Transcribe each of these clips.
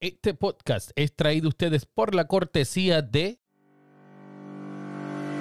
Este podcast es traído ustedes por la cortesía de...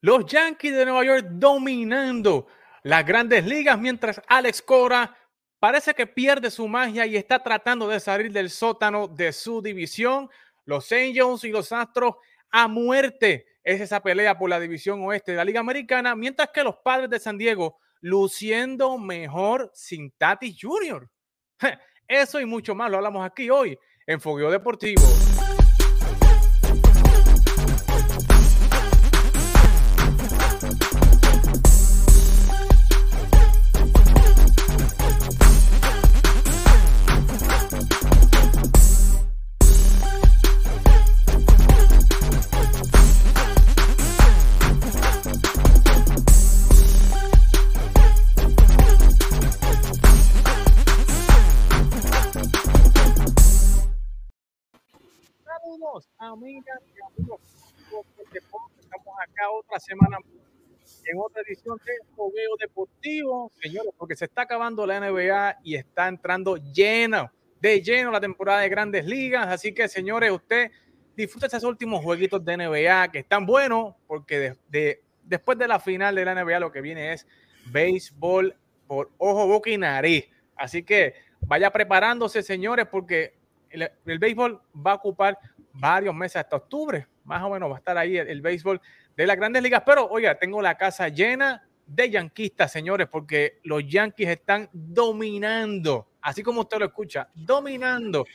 Los Yankees de Nueva York dominando las grandes ligas, mientras Alex Cora parece que pierde su magia y está tratando de salir del sótano de su división. Los Angels y los Astros a muerte es esa pelea por la división oeste de la Liga Americana, mientras que los padres de San Diego luciendo mejor sin Tatis Jr. Eso y mucho más lo hablamos aquí hoy en Fogueo Deportivo. Amigas y amigos Estamos acá otra semana en otra edición de Fogueo Deportivo, señores, porque se está acabando la NBA y está entrando lleno, de lleno la temporada de grandes ligas. Así que, señores, usted disfruta esos últimos jueguitos de NBA que están buenos, porque de, después de la final de la NBA lo que viene es béisbol por ojo, boca y nariz. Así que vaya preparándose, señores, porque el, el béisbol va a ocupar varios meses hasta octubre, más o menos va a estar ahí el, béisbol de las grandes ligas. Pero oiga, tengo la casa llena de yanquistas, señores, porque los Yankees están dominando, así como usted lo escucha, dominando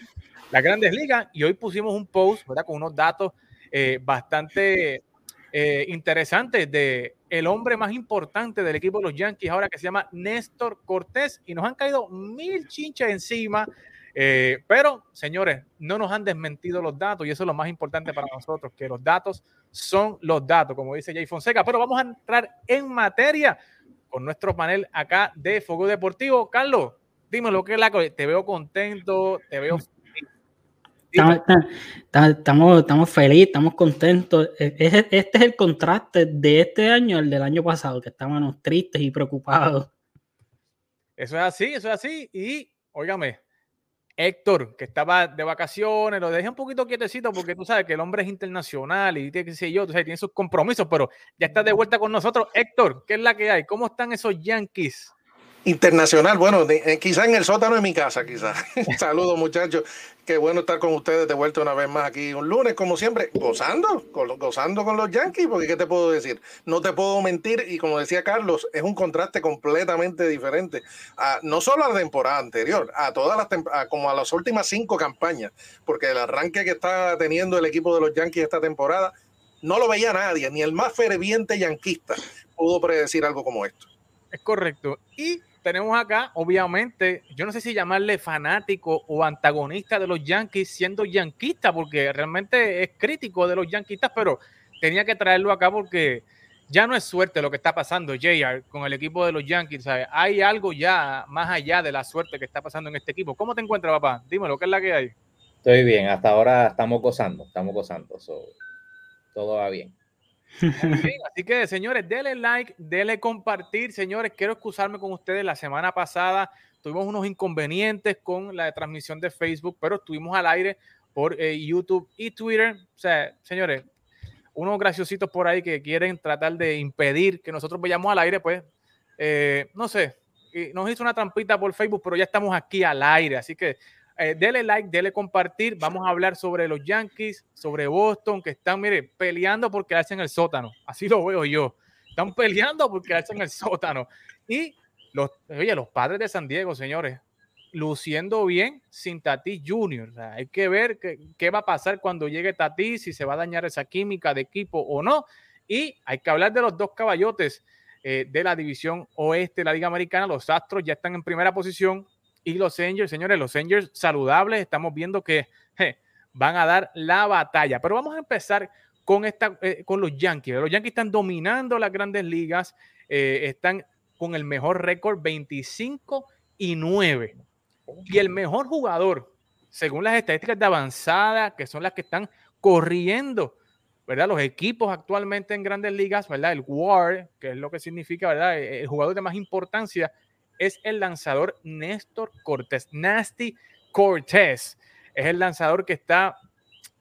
las grandes ligas. Y hoy pusimos un post, ¿verdad? Con unos datos eh, bastante eh, interesantes de el hombre más importante del equipo de los Yankees ahora que se llama Néstor Cortés y nos han caído mil chinchas encima eh, pero, señores, no nos han desmentido los datos y eso es lo más importante para nosotros, que los datos son los datos, como dice Jay Fonseca. Pero vamos a entrar en materia con nuestro panel acá de Fuego Deportivo. Carlos, dime lo que es la Te veo contento, te veo Estamos, estamos, felices, estamos contentos. E, este es el contraste de este año al del año pasado, que estábamos tristes y preocupados. Eso es así, eso es así. Y, óigame, Héctor, que estaba de vacaciones, lo dejé un poquito quietecito porque tú sabes que el hombre es internacional y tiene, que yo, tú sabes, tiene sus compromisos, pero ya está de vuelta con nosotros. Héctor, ¿qué es la que hay? ¿Cómo están esos Yankees? Internacional, bueno, eh, quizá en el sótano de mi casa, quizás. Saludos muchachos, qué bueno estar con ustedes de vuelta una vez más aquí un lunes, como siempre, gozando, gozando con los Yankees, porque ¿qué te puedo decir? No te puedo mentir y como decía Carlos, es un contraste completamente diferente, a, no solo a la temporada anterior, a todas las como a las últimas cinco campañas, porque el arranque que está teniendo el equipo de los Yankees esta temporada no lo veía nadie, ni el más ferviente yanquista pudo predecir algo como esto. Es correcto. Y tenemos acá, obviamente, yo no sé si llamarle fanático o antagonista de los Yankees siendo yanquista, porque realmente es crítico de los yanquistas, pero tenía que traerlo acá porque ya no es suerte lo que está pasando, JR, con el equipo de los Yankees. Hay algo ya más allá de la suerte que está pasando en este equipo. ¿Cómo te encuentras, papá? Dímelo, ¿qué es la que hay? Estoy bien, hasta ahora estamos gozando, estamos gozando. todo va bien así que, señores, denle like, denle compartir. Señores, quiero excusarme con ustedes. La semana pasada tuvimos unos inconvenientes con la transmisión de Facebook, pero estuvimos al aire por eh, YouTube y Twitter. O sea, señores, unos graciositos por ahí que quieren tratar de impedir que nosotros vayamos al aire, pues, eh, no sé, nos hizo una trampita por Facebook, pero ya estamos aquí al aire. Así que eh, dele like, dele compartir. Vamos a hablar sobre los Yankees, sobre Boston, que están, mire, peleando por quedarse en el sótano. Así lo veo yo. Están peleando por quedarse en el sótano. Y los, oye, los padres de San Diego, señores, luciendo bien sin Tatis Jr. hay que ver qué, va a pasar cuando llegue Tatis, si se va a dañar esa química de equipo o no. Y hay que hablar de los dos caballotes eh, de la división oeste de la Liga Americana. Los Astros ya están en primera posición y los Angels. Señores, los Angels saludables, estamos viendo que van a dar la batalla. Pero vamos a empezar con, esta, eh, con los Yankees. Los Yankees están dominando las grandes ligas, eh, están con el mejor récord 25 y 9. Y el mejor jugador, según las estadísticas de avanzada, que son las que están corriendo, ¿verdad? Los equipos actualmente en grandes ligas, ¿verdad? El WAR, que es lo que significa, ¿verdad? El jugador de más importancia es el lanzador Néstor Cortés. Nasty Cortés es el lanzador que está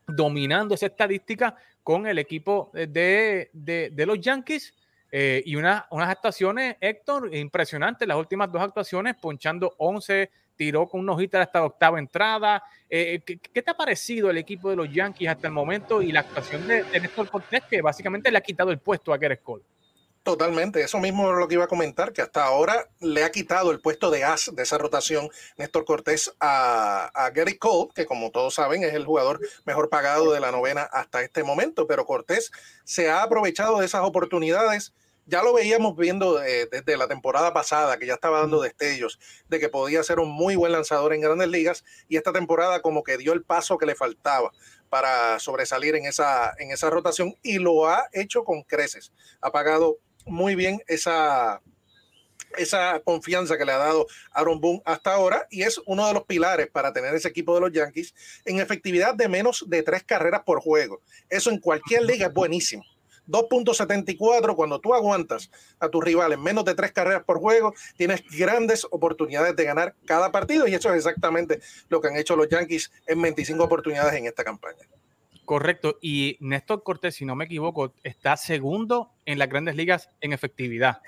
dominando esa estadística con el equipo de, de, los Yankees. Eh, y unas actuaciones, Héctor, impresionantes. Las últimas dos actuaciones, ponchando 11, tiró con unos hits hasta octava entrada. Eh, ¿qué, te ha parecido el equipo de los Yankees hasta el momento y la actuación de, Néstor Cortés, que básicamente le ha quitado el puesto a Cole? Totalmente, eso mismo es lo que iba a comentar, que hasta ahora le ha quitado el puesto de as de esa rotación Néstor Cortés a, a Gary Cole, que como todos saben es el jugador mejor pagado de la novena hasta este momento, pero Cortés se ha aprovechado de esas oportunidades. Ya lo veíamos viendo eh, desde la temporada pasada, que ya estaba dando destellos de que podía ser un muy buen lanzador en grandes ligas, y esta temporada como que dio el paso que le faltaba para sobresalir en esa, en esa rotación y lo ha hecho con creces. Ha pagado muy bien esa, esa confianza que le ha dado Aaron Boone hasta ahora y es uno de los pilares para tener ese equipo de los Yankees en efectividad de menos de tres carreras por juego. Eso en cualquier liga es buenísimo. 2.74, cuando tú aguantas a tus rivales menos de tres carreras por juego, tienes grandes oportunidades de ganar cada partido y eso es exactamente lo que han hecho los Yankees en 25 oportunidades en esta campaña. Correcto. Y Néstor Cortés, si no me equivoco, está segundo en las grandes ligas en efectividad.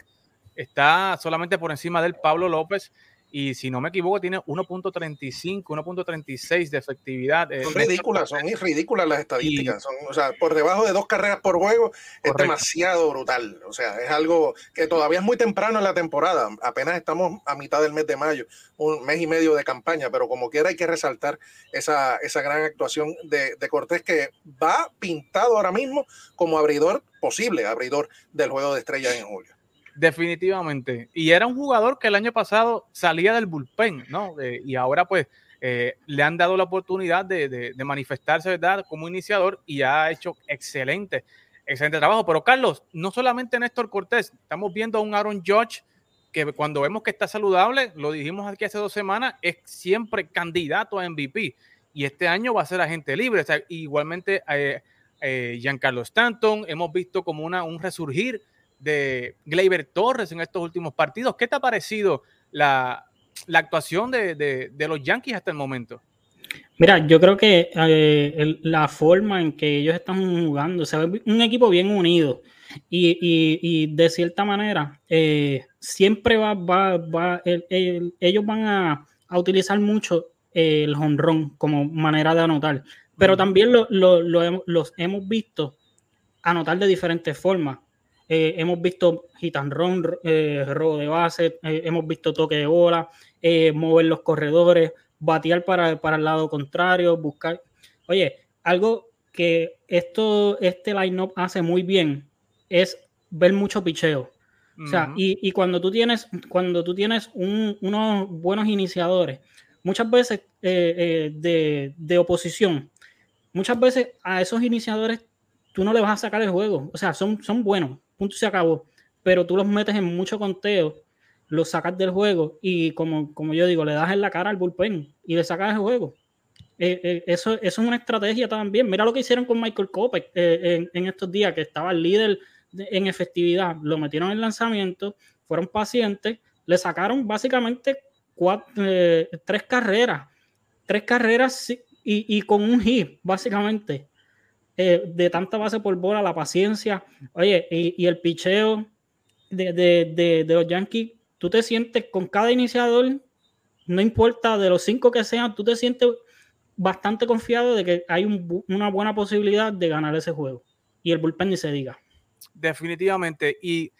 Está solamente por encima del Pablo López y si no me equivoco tiene 1.35, 1.36 de efectividad. Eh, son ridículas, son ridículas las estadísticas. son, o sea, por debajo de dos carreras por juego es demasiado brutal. O sea, es algo que todavía es muy temprano en la temporada. Apenas estamos a mitad del mes de mayo, un mes y medio de campaña, pero como quiera hay que resaltar esa, esa gran actuación de, de Cortés que va pintado ahora mismo como abridor posible, abridor del juego de estrellas en julio. Definitivamente. Y era un jugador que el año pasado salía del bullpen, ¿no? y ahora pues eh, le han dado la oportunidad de, manifestarse, ¿verdad? Como iniciador y ha hecho excelente, excelente trabajo. Pero Carlos, no solamente Néstor Cortés, estamos viendo a un Aaron Judge que cuando vemos que está saludable, lo dijimos aquí hace dos semanas, es siempre candidato a MVP. Y este año va a ser agente libre. igualmente eh, eh, Giancarlo Stanton, hemos visto como una, un resurgir de Gleyber Torres en estos últimos partidos. ¿Qué te ha parecido la, actuación de, los Yankees hasta el momento? Mira, yo creo que eh, la forma en que ellos están jugando, se ve un equipo bien unido y, de cierta manera eh, siempre va, va, ellos van a, utilizar mucho el honrón como manera de anotar, pero también los hemos visto anotar de diferentes formas. Eh, hemos visto hit and run, eh, robo de base, eh, hemos visto toque de bola, mover los corredores, batear para, el lado contrario, buscar. Oye, algo que esto, este line-up hace muy bien es ver mucho picheo. O sea, y, cuando tú tienes, cuando tú tienes unos buenos iniciadores, muchas veces de, de, oposición, muchas veces a esos iniciadores tú no le vas a sacar el juego. O sea, son, son buenos, punto se acabó. Pero tú los metes en mucho conteo, los sacas del juego y como, como yo digo, le das en la cara al bullpen y le sacas el juego. Eh, eh, eso, es una estrategia también. Mira lo que hicieron con Michael Kopech eh, en, estos días, que estaba el líder en efectividad. Lo metieron en lanzamiento, fueron pacientes, le sacaron básicamente tres carreras. Tres carreras y, y con un hit, básicamente. Eh, de tanta base por bola, la paciencia, oye, y, el picheo de, los Yankees, tú te sientes con cada iniciador, no importa de los cinco que sean, tú te sientes bastante confiado de que hay una buena posibilidad de ganar ese juego. Y el bullpen ni se diga. Definitivamente. Y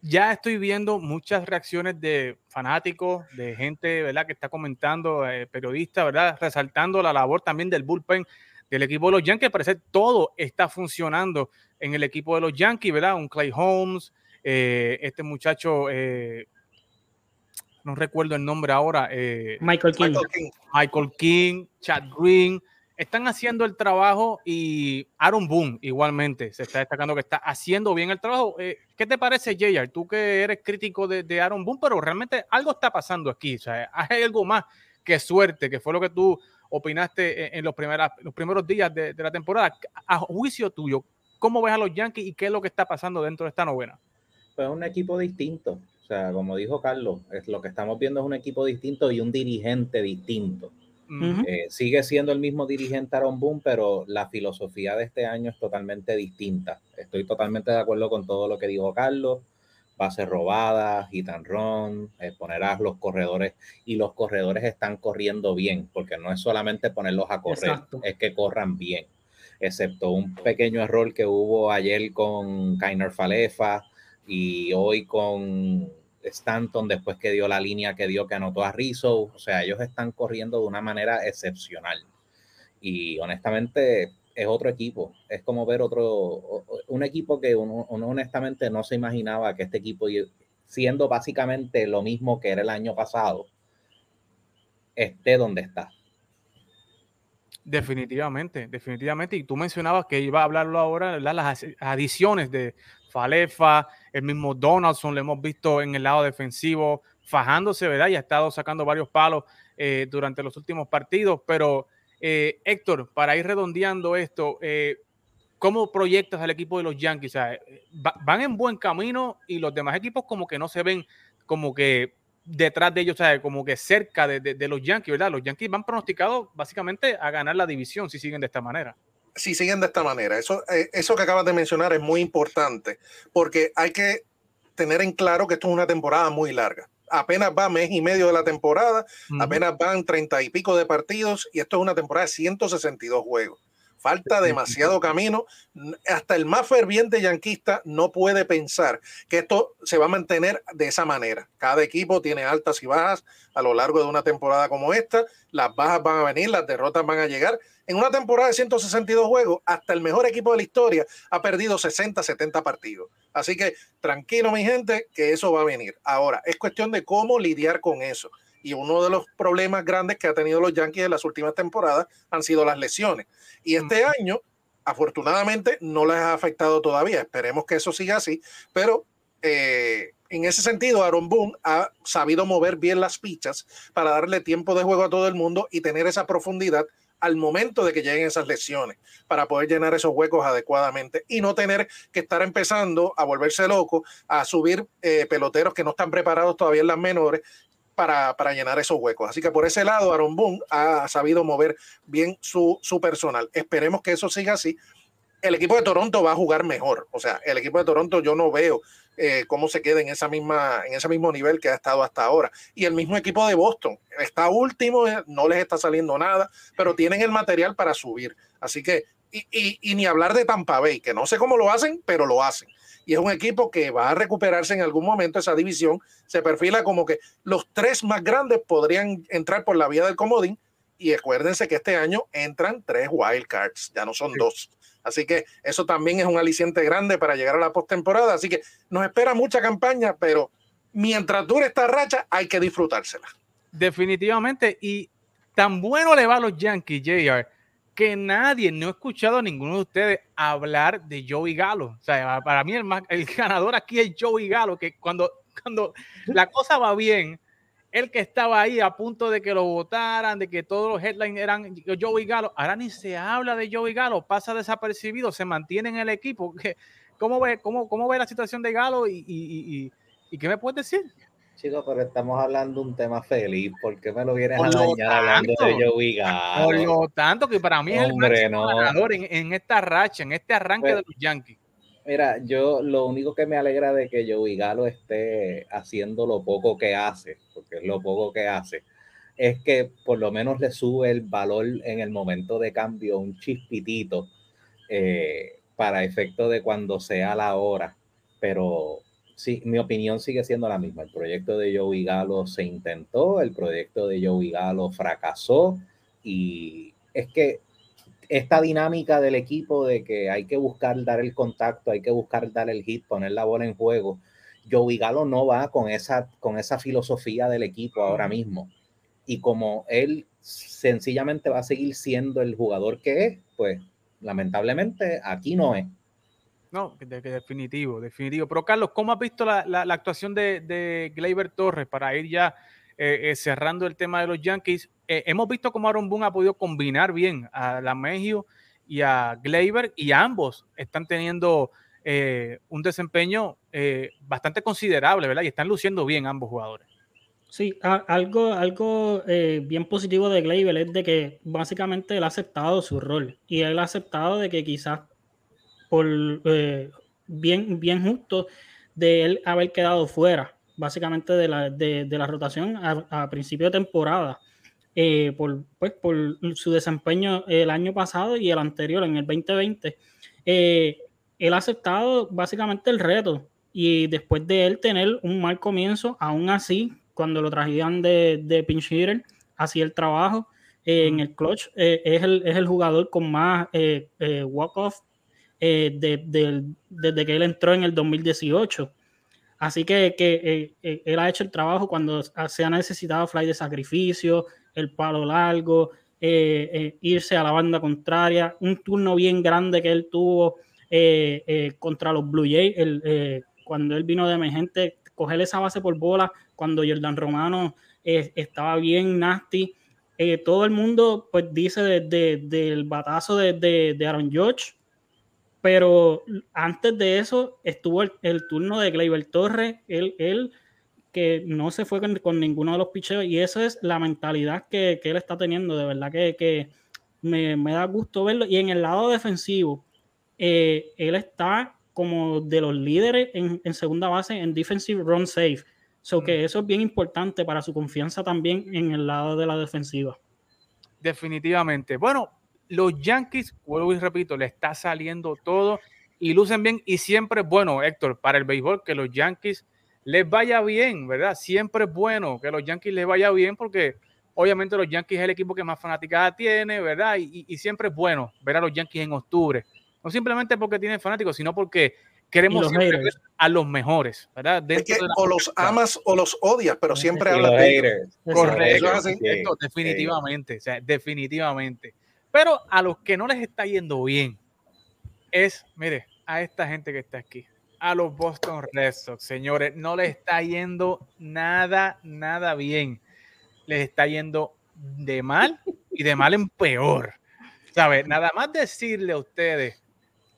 ya estoy viendo muchas reacciones de fanáticos, de gente, ¿verdad? Que está comentando, eh, periodistas, ¿verdad? Resaltando la labor también del bullpen del equipo de los Yankees. Parece todo está funcionando en el equipo de los Yankees, ¿verdad? Un Clay Holmes, eh, este muchacho, eh, no recuerdo el nombre ahora. Eh, Michael King. Michael King. Michael King, Chad Green, están haciendo el trabajo y Aaron Boone igualmente se está destacando que está haciendo bien el trabajo. Eh, ¿Qué te parece, JR? Tú que eres crítico de, de, Aaron Boone, pero realmente algo está pasando aquí. O sea, hay algo más que suerte, que fue lo que tú opinaste en, en los, primeras, los primeros días de, de, la temporada. A juicio tuyo, ¿cómo ves a los Yankees y qué es lo que está pasando dentro de esta novena? Pues un equipo distinto. O sea, como dijo Carlos, es lo que estamos viendo es un equipo distinto y un dirigente distinto. Uh -huh. eh, sigue siendo el mismo dirigente Aaron Boone, pero la filosofía de este año es totalmente distinta. Estoy totalmente de acuerdo con todo lo que dijo Carlos. Bases robadas, hit and run, eh, poner a los corredores y los corredores están corriendo bien, porque no es solamente ponerlos a correr, Exacto. es que corran bien. Excepto un pequeño error que hubo ayer con Kainer Falefa y hoy con Stanton después que dio la línea que dio que anotó a Rizzo. O sea, ellos están corriendo de una manera excepcional. Y honestamente es otro equipo. Es como ver otro, un equipo que uno, uno honestamente no se imaginaba que este equipo, siendo básicamente lo mismo que era el año pasado, esté donde está. Definitivamente, definitivamente. Y tú mencionabas que iba a hablarlo ahora, las adiciones de Falefa, el mismo Donaldson, lo hemos visto en el lado defensivo fajándose, ¿verdad? Y ha estado sacando varios palos eh, durante los últimos partidos. Pero, eh, Héctor, para ir redondeando esto, eh, ¿cómo proyectas al equipo de los Yankees? Sea, va, van en buen camino y los demás equipos como que no se ven como que detrás de ellos, o como que cerca de, los Yankees, ¿verdad? Los Yankees van pronosticados básicamente a ganar la división si siguen de esta manera. Si siguen de esta manera, eso, eh, eso que acabas de mencionar es muy importante porque hay que tener en claro que esto es una temporada muy larga. Apenas va mes y medio de la temporada, uh -huh. apenas van treinta y pico de partidos y esto es una temporada de 162 juegos falta demasiado camino. Hasta el más ferviente yanquista no puede pensar que esto se va a mantener de esa manera. Cada equipo tiene altas y bajas a lo largo de una temporada como esta. Las bajas van a venir, las derrotas van a llegar. En una temporada de 162 juegos, hasta el mejor equipo de la historia ha perdido 60, 70 partidos. Así que tranquilo, mi gente, que eso va a venir. Ahora, es cuestión de cómo lidiar con eso. Y uno de los problemas grandes que ha tenido los Yankees en las últimas temporadas han sido las lesiones. Y este año, afortunadamente, no les ha afectado todavía. Esperemos que eso siga así. Pero eh, en ese sentido, Aaron Boone ha sabido mover bien las fichas para darle tiempo de juego a todo el mundo y tener esa profundidad al momento de que lleguen esas lesiones para poder llenar esos huecos adecuadamente y no tener que estar empezando a volverse loco, a subir eh, peloteros que no están preparados todavía en las menores para, para, llenar esos huecos. Así que por ese lado, Aaron Boone ha sabido mover bien su, su personal. Esperemos que eso siga así. El equipo de Toronto va a jugar mejor. O sea, el equipo de Toronto yo no veo eh, cómo se queda en, esa misma, en ese mismo nivel que ha estado hasta ahora. Y el mismo equipo de Boston está último, no les está saliendo nada, pero tienen el material para subir. Así que, y ni hablar de Tampa Bay, que no sé cómo lo hacen, pero lo hacen y es un equipo que va a recuperarse en algún momento esa división. Se perfila como que los tres más grandes podrían entrar por la vía del comodín y acuérdense que este año entran tres wild cards, ya no son sí. dos. Así que eso también es un aliciente grande para llegar a la postemporada. Así que nos espera mucha campaña, pero mientras dure esta racha hay que disfrutársela. Definitivamente. Y tan bueno le va a los Yankees, JR, que nadie, no he escuchado a ninguno de ustedes hablar de Joey Galo. O sea, para mí el, ganador aquí es Joey Galo, que cuando, cuando la cosa va bien, el que estaba ahí a punto de que lo votaran, de que todos los headlines eran Joey Galo, ahora ni se habla de Joey Galo, pasa desapercibido, se mantiene en el equipo. ¿Cómo ve, cómo, cómo ve la situación de Galo y qué me puedes decir? Chicos, pero estamos hablando de un tema feliz. ¿Por qué me lo vienes a dañar hablando de Joey Galo? Por lo tanto, que para mí Hombre, es el no. ganador en, en, esta racha, en este arranque pues, de los Yankees. Mira, yo lo único que me alegra de que Joey Galo esté haciendo lo poco que hace, porque es lo poco que hace, es que por lo menos le sube el valor en el momento de cambio un chispitito eh, para efecto de cuando sea la hora. Pero sí, mi opinión sigue siendo la misma. El proyecto de Joey Galo se intentó, el proyecto de Joey Galo fracasó y es que esta dinámica del equipo de que hay que buscar dar el contacto, hay que buscar dar el hit, poner la bola en juego Joey Galo no va con esa, con esa filosofía del equipo ahora mismo. Y como él sencillamente va a seguir siendo el jugador que es, pues lamentablemente aquí no es. No, definitivo, definitivo. Pero Carlos, ¿cómo has visto la, actuación de, de Gleyber Torres para ir ya eh, eh, cerrando el tema de los Yankees? Eh, hemos visto cómo Aaron Boone ha podido combinar bien a la Mejio y a Gleyber y ambos están teniendo un desempeño bastante considerable, ¿verdad? Y están luciendo bien ambos jugadores. Sí, algo, algo bien positivo de Gleyber es de que básicamente él ha aceptado su rol y él ha aceptado de que quizás por bien, bien justo de él haber quedado fuera básicamente de la, de, la rotación a, principio de temporada. Eh, por, pues, por su desempeño el año pasado y el anterior, en el 2020, eh, él ha aceptado básicamente el reto y después de él tener un mal comienzo, aún así, cuando lo trajían de, de pinch hitter, hacía el trabajo eh, en el clutch, es, el, es, el, jugador con más walk-off desde que él entró en el 2018. Así que, que eh, él ha hecho el trabajo cuando se ha necesitado fly de sacrificio, el palo largo, eh, eh, irse a la banda contraria, un turno bien grande que él tuvo contra los Blue Jays, cuando él vino de emergente, coger esa base por bola, cuando Jordan Romano estaba bien nasty. todo el mundo pues dice del batazo de, de Aaron George, pero antes de eso estuvo el, turno de Gleyber Torres, él, él que no se fue con, ninguno de los picheos y esa es la mentalidad que, él está teniendo, de verdad que, me, da gusto verlo. Y en el lado defensivo, eh, él está como de los líderes en, segunda base en defensive run safe. So que mm. eso es bien importante para su confianza también en el lado de la defensiva. Definitivamente. Bueno, los Yankees, vuelvo y repito, le está saliendo todo y lucen bien y siempre es bueno, Héctor, para el béisbol que los Yankees les vaya bien, ¿verdad? Siempre es bueno que los Yankees les vaya bien porque obviamente los Yankees es el equipo que más fanaticada tiene, ¿verdad? Y, siempre es bueno ver a los Yankees en octubre. No simplemente porque tienen fanáticos, sino porque queremos ver a los mejores, ¿verdad? o los amas o los odias, pero siempre hablas de ellos. Correcto, definitivamente, o sea, definitivamente. Pero a los que no les está yendo bien es, mire, a esta gente que está aquí, a los Boston Red Sox, señores, no les está yendo nada, nada bien. Les está yendo de mal y de mal en peor. ¿Sabes? Nada más decirle a ustedes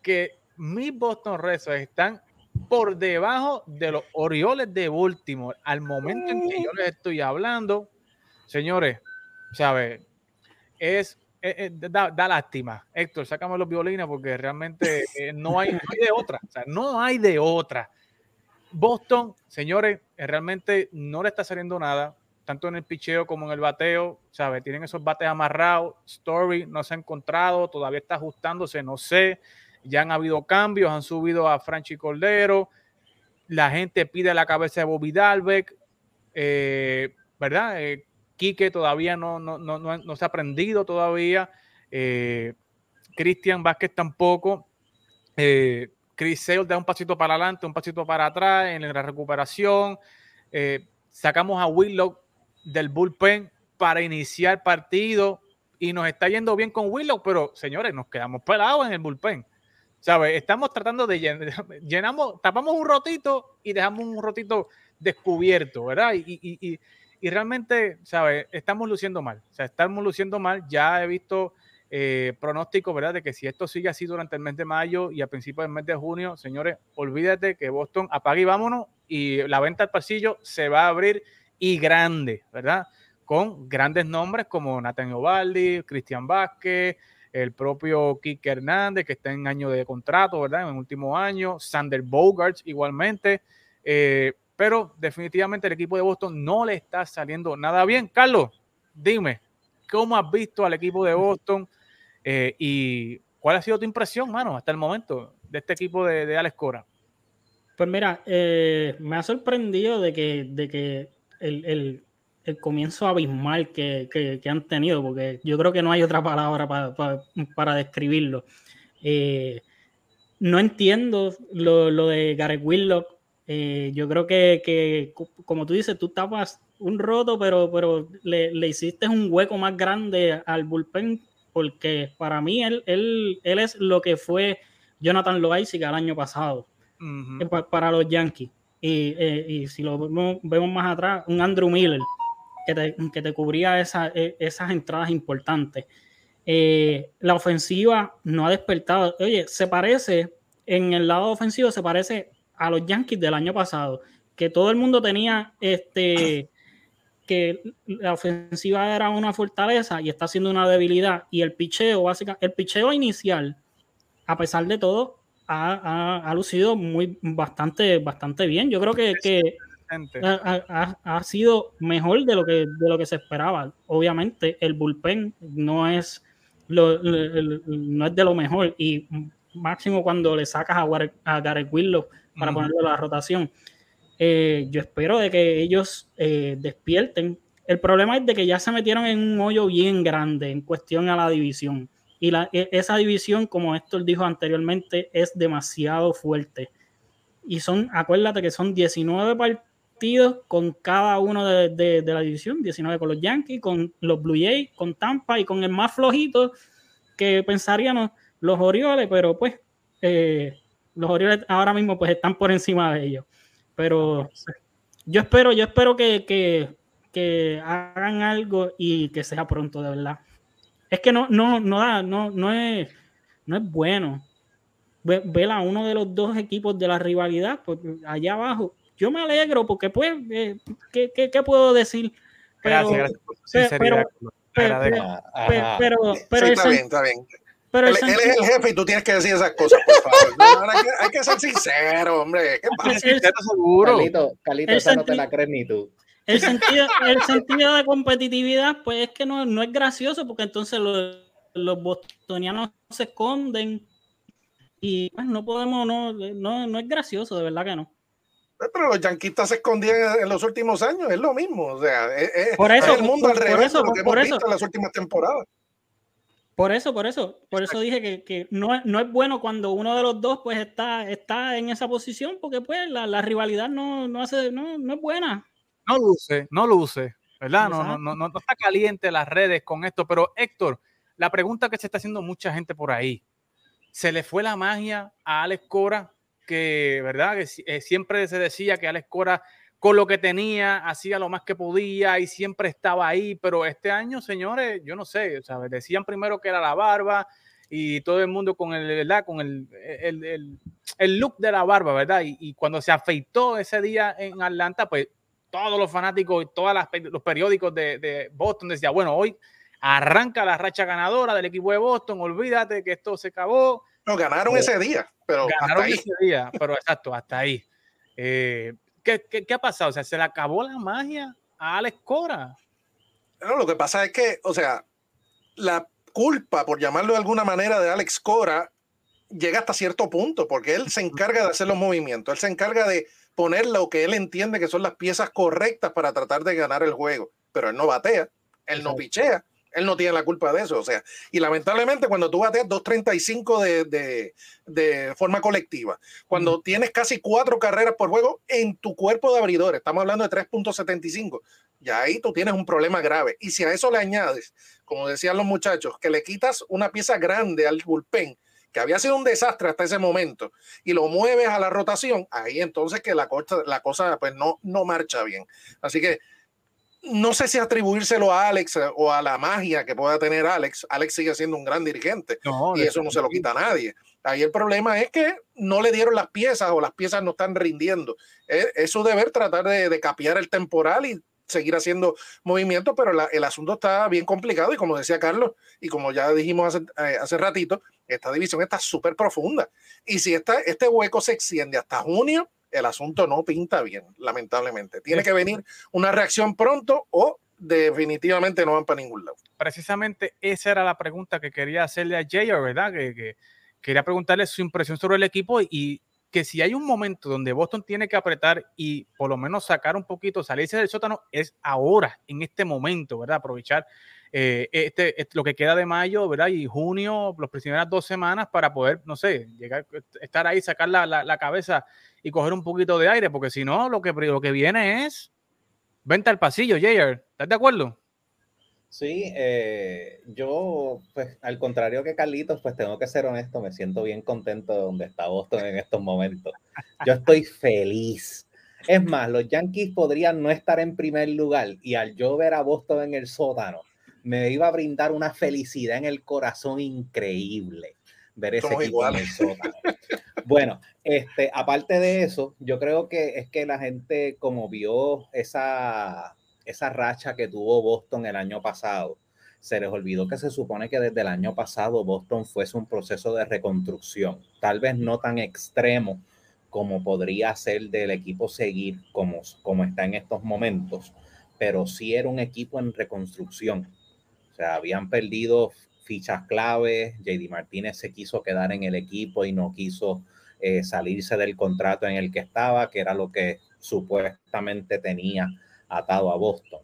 que mis Boston Red Sox están por debajo de los Orioles de Baltimore al momento en que yo les estoy hablando. Señores, ¿sabes? Es eh, eh, da, lástima. Héctor, sácame los violines porque realmente eh, no, hay, de otra. No hay de otra. Boston, señores, realmente no le está saliendo nada, tanto en el picheo como en el bateo. ¿sabe? Tienen esos bates amarrados. Story no se ha encontrado, todavía está ajustándose, no sé. Ya han habido cambios, han subido a Franchi Cordero. La gente pide la cabeza de Bobby Dalbeck. ¿Verdad? Quique todavía no, no, no, no, se ha aprendido todavía. Eh, Cristian Vázquez tampoco. Eh, Chris Sale da un pasito para adelante, un pasito para atrás en la recuperación. Eh, sacamos a Willow del bullpen para iniciar partido y nos está yendo bien con Willow, pero señores, nos quedamos pelados en el bullpen. ¿Sabes? Estamos tratando de llenar, llenamos, tapamos un rotito y dejamos un rotito descubierto, ¿verdad? y, y realmente, ¿sabes? Estamos luciendo mal. O sea, estamos luciendo mal. Ya he visto eh, pronósticos, ¿verdad? De que si esto sigue así durante el mes de mayo y a principios del mes de junio, señores, olvídate que Boston apague y vámonos y la venta al pasillo se va a abrir y grande, ¿verdad? Con grandes nombres como Nathan Ovaldi, Cristian Vázquez, el propio Kike Hernández, que está en año de contrato, ¿verdad? En el último año, Sander Bogarts igualmente. Eh, pero definitivamente el equipo de Boston no le está saliendo nada bien. Carlos, dime, ¿cómo has visto al equipo de Boston eh, y cuál ha sido tu impresión, mano, hasta el momento de este equipo de, Alex Cora? Pues mira, eh, me ha sorprendido de que, de que el, comienzo abismal que, han tenido, porque yo creo que no hay otra palabra para, describirlo. Eh, no entiendo lo, lo, de Gareth Willock Eh, yo creo que, que, como tú dices, tú tapas un roto, pero, pero le, le, hiciste un hueco más grande al bullpen, porque para mí él, él, él es lo que fue Jonathan Loaiziga el año pasado eh, para los Yankees. Y, eh, y si lo vemos, vemos, más atrás, un Andrew Miller que te, que te cubría esa, esas entradas importantes. la ofensiva no ha despertado. Oye, se parece, en el lado ofensivo, se parece a los Yankees del año pasado, que todo el mundo tenía este que la ofensiva era una fortaleza y está siendo una debilidad. Y el picheo básicamente el picheo inicial a pesar de todo ha, lucido muy bastante bastante bien. Yo creo que, que ha, ha, sido mejor de lo que de lo que se esperaba. Obviamente el bullpen no es lo, no es de lo mejor. Y máximo cuando le sacas a, a Gareth Willow para ponerle la rotación. Eh, yo espero de que ellos eh, despierten. El problema es de que ya se metieron en un hoyo bien grande en cuestión a la división. Y la, e, esa división, como Héctor dijo anteriormente, es demasiado fuerte. Y son, acuérdate que son 19 partidos con cada uno de, de, la división, 19 con los Yankees, con los Blue Jays, con Tampa y con el más flojito que pensaríamos los Orioles, pero pues eh, los Orioles ahora mismo pues están por encima de ellos. Pero yo espero, yo espero que, que, que hagan algo y que sea pronto, de verdad. Es que no, no, no da, no, no es, no es bueno. Ver a uno de los dos equipos de la rivalidad, pues allá abajo. Yo me alegro porque pues, eh, ¿qué, qué, qué, puedo decir? Pero, gracias, gracias Pero, pero, pero, pero, sí, está bien, está bien él, es el jefe y tú tienes que decir esas cosas, por favor. hay, que, ser sincero, hombre. ¿Qué pasa? seguro. Calito, Calito esa no te la crees ni tú. El sentido, el sentido de competitividad, pues es que no, no es gracioso, porque entonces los, los bostonianos se esconden y pues no podemos, no, no, no es gracioso, de verdad que no. Pero los yanquistas se escondían en los últimos años, es lo mismo. O sea, es, por eso, el mundo al revés por eso, lo que hemos visto en las últimas temporadas. Por eso, por eso, por eso dije que, que no, no, es bueno cuando uno de los dos pues está, está en esa posición, porque pues la, la rivalidad no, no, hace, no, no es buena. No luce, no luce, ¿verdad? No, no, no, no, está caliente las redes con esto, pero Héctor, la pregunta que se está haciendo mucha gente por ahí, ¿se le fue la magia a Alex Cora? Que, ¿verdad? Que eh, siempre se decía que Alex Cora con lo que tenía, hacía lo más que podía y siempre estaba ahí, pero este año, señores, yo no sé, ¿sabes? decían primero que era la barba y todo el mundo con el, ¿verdad? Con el, el, el, look de la barba, ¿verdad? Y, y, cuando se afeitó ese día en Atlanta, pues todos los fanáticos y todos los periódicos de, de Boston decían, bueno, hoy arranca la racha ganadora del equipo de Boston, olvídate que esto se acabó. No, ganaron ese día, pero ganaron ese día, pero exacto, hasta ahí. Eh, ¿Qué, qué, qué ha pasado? O sea, ¿se le acabó la magia a Alex Cora? No, lo que pasa es que, o sea, la culpa, por llamarlo de alguna manera, de Alex Cora llega hasta cierto punto, porque él se encarga de hacer los movimientos, él se encarga de poner lo que él entiende que son las piezas correctas para tratar de ganar el juego, pero él no batea, él no pichea, él no tiene la culpa de eso. O sea, y lamentablemente cuando tú bateas 2.35 de, de, de forma colectiva, cuando tienes casi cuatro carreras por juego en tu cuerpo de abridores, estamos hablando de 3.75, ya ahí tú tienes un problema grave. Y si a eso le añades, como decían los muchachos, que le quitas una pieza grande al bullpen, que había sido un desastre hasta ese momento, y lo mueves a la rotación, ahí entonces que la cosa, la cosa pues no, no marcha bien. Así que no sé si atribuírselo a Alex eh, o a la magia que pueda tener Alex. Alex sigue siendo un gran dirigente y eso no se lo quita a nadie. Ahí el problema es que no le dieron las piezas o las piezas no están rindiendo. Es, su deber tratar de, de, capear el temporal y seguir haciendo movimientos, pero el asunto está bien complicado y como decía Carlos y como ya dijimos hace, eh, hace ratito, esta división está súper profunda. Y si esta, este hueco se extiende hasta junio, el asunto no pinta bien, lamentablemente. Tiene que venir una reacción pronto o definitivamente no van para ningún lado. Precisamente esa era la pregunta que quería hacerle a Jay, ¿verdad? Que, quería preguntarle su impresión sobre el equipo y que si hay un momento donde Boston tiene que apretar y por lo menos sacar un poquito, salirse del sótano, es ahora, en este momento, ¿verdad? Aprovechar eh, este, lo que queda de mayo, ¿verdad? Y junio, las primeras dos semanas para poder, no sé, llegar, estar ahí, sacar la, la, cabeza y coger un poquito de aire, porque si no, lo que, lo que viene es venta al pasillo, Jayer. ¿Estás de acuerdo? Sí, eh, yo, pues al contrario que Carlitos, pues tengo que ser honesto, me siento bien contento de donde está Boston en estos momentos. Yo estoy feliz. Es más, los Yankees podrían no estar en primer lugar y al yo ver a Boston en el sótano, me iba a brindar una felicidad en el corazón increíble ver ese equipo en el sótano. Bueno, este, aparte de eso, yo creo que es que la gente como vio esa, esa racha que tuvo Boston el año pasado, se les olvidó que se supone que desde el año pasado Boston fuese un proceso de reconstrucción, tal vez no tan extremo como podría ser del equipo seguir como, como está en estos momentos, pero sí era un equipo en reconstrucción. O sea, habían perdido fichas claves, JD Martínez se quiso quedar en el equipo y no quiso eh, salirse del contrato en el que estaba, que era lo que supuestamente tenía atado a Boston.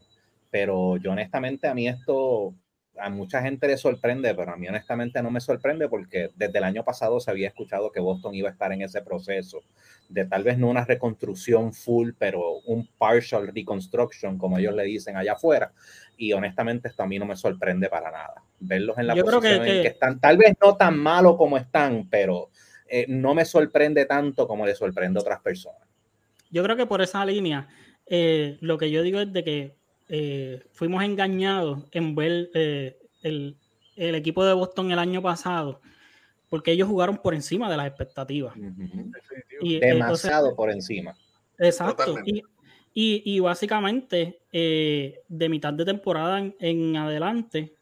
Pero yo honestamente a mí esto a mucha gente le sorprende, pero a mí honestamente no me sorprende porque desde el año pasado se había escuchado que Boston iba a estar en ese proceso de tal vez no una reconstrucción full, pero un partial reconstruction, como ellos le dicen allá afuera. Y honestamente esto a mí no me sorprende para nada. Verlos en la posición en que están, tal vez no tan malo como están, pero eh, no me sorprende tanto como le sorprende a otras personas. Yo creo que por esa línea, eh, lo que yo digo es de que eh, fuimos engañados en ver el, el, equipo de Boston el año pasado, porque ellos jugaron por encima de las expectativas. y, Demasiado por encima. Exacto. Y, y, básicamente, de mitad de temporada en, adelante,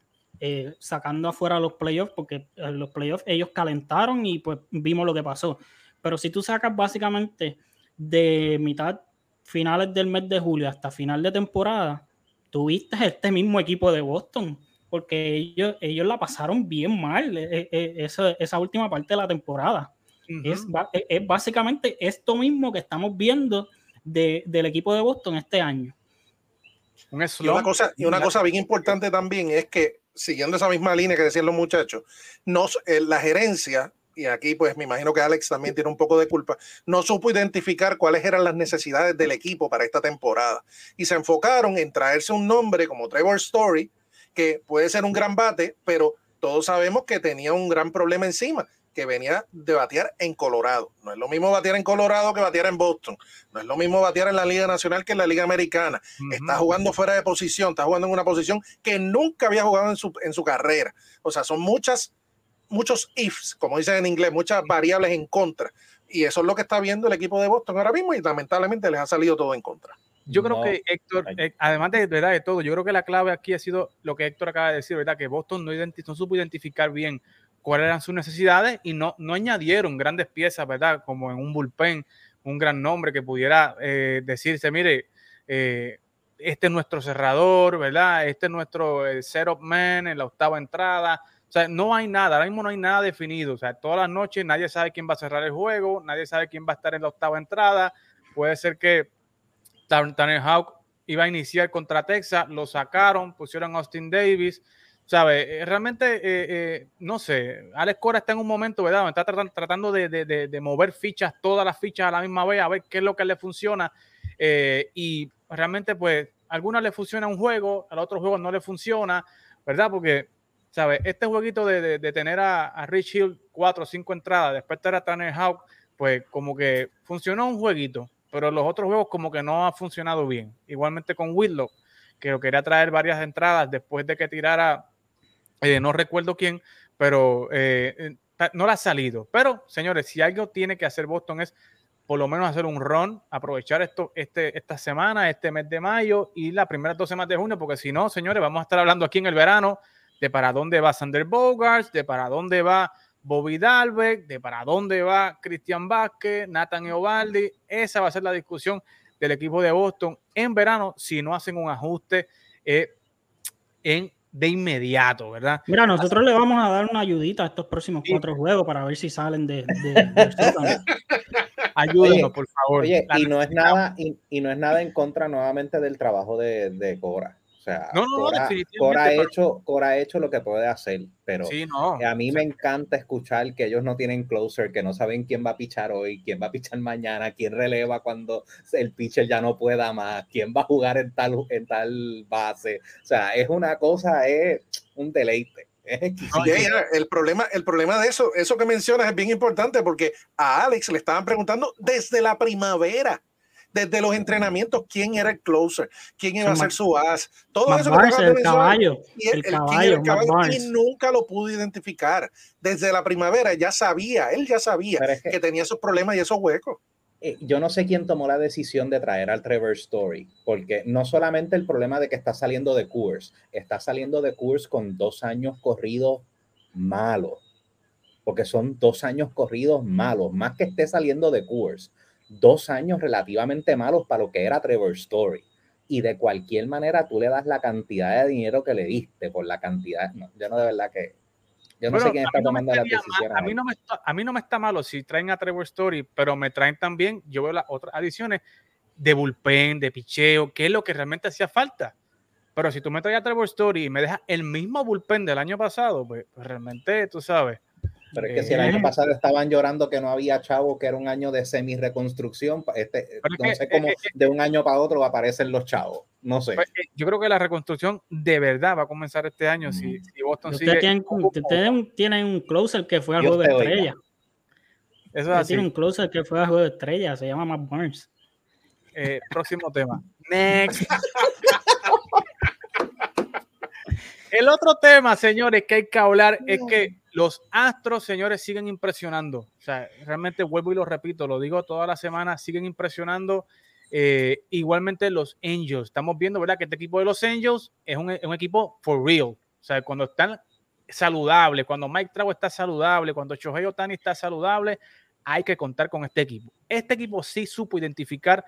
sacando afuera los playoffs, porque los playoffs ellos calentaron y pues vimos lo que pasó. Pero si tú sacas básicamente de mitad finales del mes de julio hasta final de temporada, tuviste este mismo equipo de Boston, porque ellos, ellos la pasaron bien mal eh, eh, esa, esa última parte de la temporada. es, es, básicamente esto mismo que estamos viendo de, del equipo de Boston este año. y una, cosa, y una cosa bien importante también es que, siguiendo esa misma línea que decían los muchachos, nos, eh, la gerencia y aquí pues me imagino que Alex también tiene un poco de culpa, no supo identificar cuáles eran las necesidades del equipo para esta temporada. Y se enfocaron en traerse un nombre como Trevor Story, que puede ser un gran bate, pero todos sabemos que tenía un gran problema encima, que venía de batear en Colorado. No es lo mismo batear en Colorado que batear en Boston. No es lo mismo batear en la Liga Nacional que en la Liga Americana. Está jugando fuera de posición, está jugando en una posición que nunca había jugado en su, en su carrera. O sea, son muchas muchos ifs, como dicen en inglés, muchas variables en contra. Y eso es lo que está viendo el equipo de Boston ahora mismo y lamentablemente les ha salido todo en contra. Yo creo que Héctor, eh, además de, ¿verdad? de todo, yo creo que la clave aquí ha sido lo que Héctor acaba de decir, ¿verdad? Que Boston no, no supo identificar bien cuáles eran sus necesidades y no, no añadieron grandes piezas, ¿verdad? Como en un bullpen, un gran nombre que pudiera eh, decirse, mire, eh, este es nuestro cerrador, ¿verdad? Este es nuestro setup man en la octava entrada. O sea, no hay nada, ahora mismo no hay nada definido. O sea, todas las noches nadie sabe quién va a cerrar el juego, nadie sabe quién va a estar en la octava entrada. Puede ser que Tanner Hawk iba a iniciar contra Texas, lo sacaron, pusieron a Austin Davis. ¿Sabe? Eh, realmente, eh, eh, no sé, Alex Cora está en un momento, ¿verdad? Está tratando, de, mover fichas, todas las fichas a la misma vez, a ver qué es lo que le funciona. y realmente, pues, a algunas le funciona un juego, a los otros juegos no le funciona, ¿verdad? Porque ¿sabes? Este jueguito de, tener a, Rich Hill cuatro o cinco entradas, después tener a Tanner Hawk, pues como que funcionó un jueguito, pero los otros juegos como que no ha funcionado bien. Igualmente con Whitlock, que lo quería traer varias entradas después de que tirara, eh, no recuerdo quién, pero eh, no le ha salido. Pero, señores, si algo tiene que hacer Boston es por lo menos hacer un run, aprovechar esto, este, esta semana, este mes de mayo y las primeras dos semanas de junio, porque si no, señores, vamos a estar hablando aquí en el verano de para dónde va Sander Bogarts, de para dónde va Bobby Dalbeck, de para dónde va Cristian Vázquez, Nathan Eovaldi. Esa va a ser la discusión del equipo de Boston en verano si no hacen un ajuste eh, en, de inmediato, ¿verdad? Mira, nosotros le vamos a dar una ayudita a estos próximos cuatro juegos para ver si salen de... de, Ayúdenos, por favor. Oye, y no, es nada, y, no es nada en contra nuevamente del trabajo de, de Cora sea, Cora, ha hecho, Cora ha hecho lo que puede hacer, pero a mí me encanta escuchar que ellos no tienen closer, que no saben quién va a pichar hoy, quién va a pichar mañana, quién releva cuando el pitcher ya no pueda más, quién va a jugar en tal, en tal base. O sea, es una cosa, es un deleite. el problema, el problema de eso, eso que mencionas es bien importante porque a Alex le estaban preguntando desde la primavera desde los entrenamientos quién era el closer, quién iba a ser su as, todo eso el caballo, y el, caballo, y nunca lo pudo identificar. Desde la primavera ya sabía, él ya sabía que, tenía esos problemas y esos huecos. Eh, yo no sé quién tomó la decisión de traer al Trevor Story, porque no solamente el problema de que está saliendo de Coors, está saliendo de Coors con dos años corridos malos, porque son dos años corridos malos, más que esté saliendo de Coors dos años relativamente malos para lo que era Trevor Story. Y de cualquier manera tú le das la cantidad de dinero que le diste por la cantidad. No, yo no de verdad que. Yo no sé quién está tomando la decisión. A mí, no me está, a mí no me está malo si traen a Trevor Story, pero me traen también, yo veo las otras adiciones de bullpen, de picheo, que es lo que realmente hacía falta. Pero si tú me traes a Trevor Story y me dejas el mismo bullpen del año pasado, pues, pues realmente, tú sabes, pero es que si el año eh. pasado estaban llorando que no había chavo, que era un año de semi-reconstrucción, este, no sé cómo de un año para otro aparecen los chavos. No sé. Pues, yo creo que la reconstrucción de verdad va a comenzar este año. Si, si Boston sigue. Tienen, ustedes tienen un closer que fue al juego de estrella. Eso es así. Tiene un closer que fue al juego de estrella, se llama Matt Burns. Eh, próximo tema. Next. El otro tema, señores, que hay que hablar es que los Astros, señores, siguen impresionando. O sea, realmente vuelvo y lo repito, lo digo toda la semana, siguen impresionando. Eh, igualmente los Angels. Estamos viendo, ¿verdad? Que este equipo de los Angels es un, equipo for real. O sea, cuando están saludables, cuando Mike Trout está saludable, cuando Shohei Otani está saludable, hay que contar con este equipo. Este equipo sí supo identificar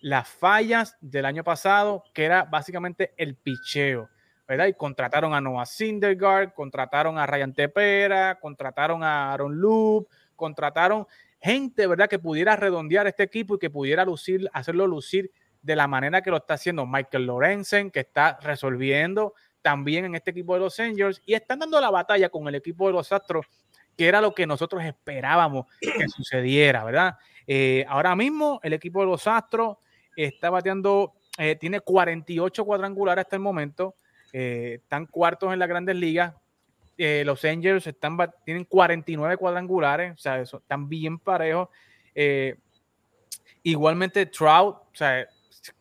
las fallas del año pasado, que era básicamente el picheo. Y contrataron a Noah Syndergaard, contrataron a Ryan Tepera, contrataron a Aaron Loop, contrataron gente, ¿verdad? Que pudiera redondear este equipo y que pudiera lucir, hacerlo lucir de la manera que lo está haciendo Michael Lorenzen, que está resolviendo también en este equipo de los Angels y están dando la batalla con el equipo de los Astros, que era lo que nosotros esperábamos que sucediera, ¿verdad? Eh, ahora mismo el equipo de los Astros está bateando, eh, tiene 48 cuadrangulares hasta el momento, eh, están cuartos en las grandes ligas. Eh, los Angels están, tienen 49 cuadrangulares, o sea, están bien parejos. Eh, igualmente, Trout, o sea,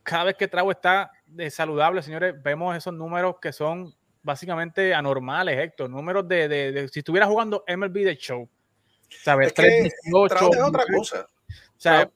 cada vez que Trout está saludable, señores, vemos esos números que son básicamente anormales, Héctor. Números de, si estuviera jugando MLB The Show. ¿sabes? Es Trout es otra cosa.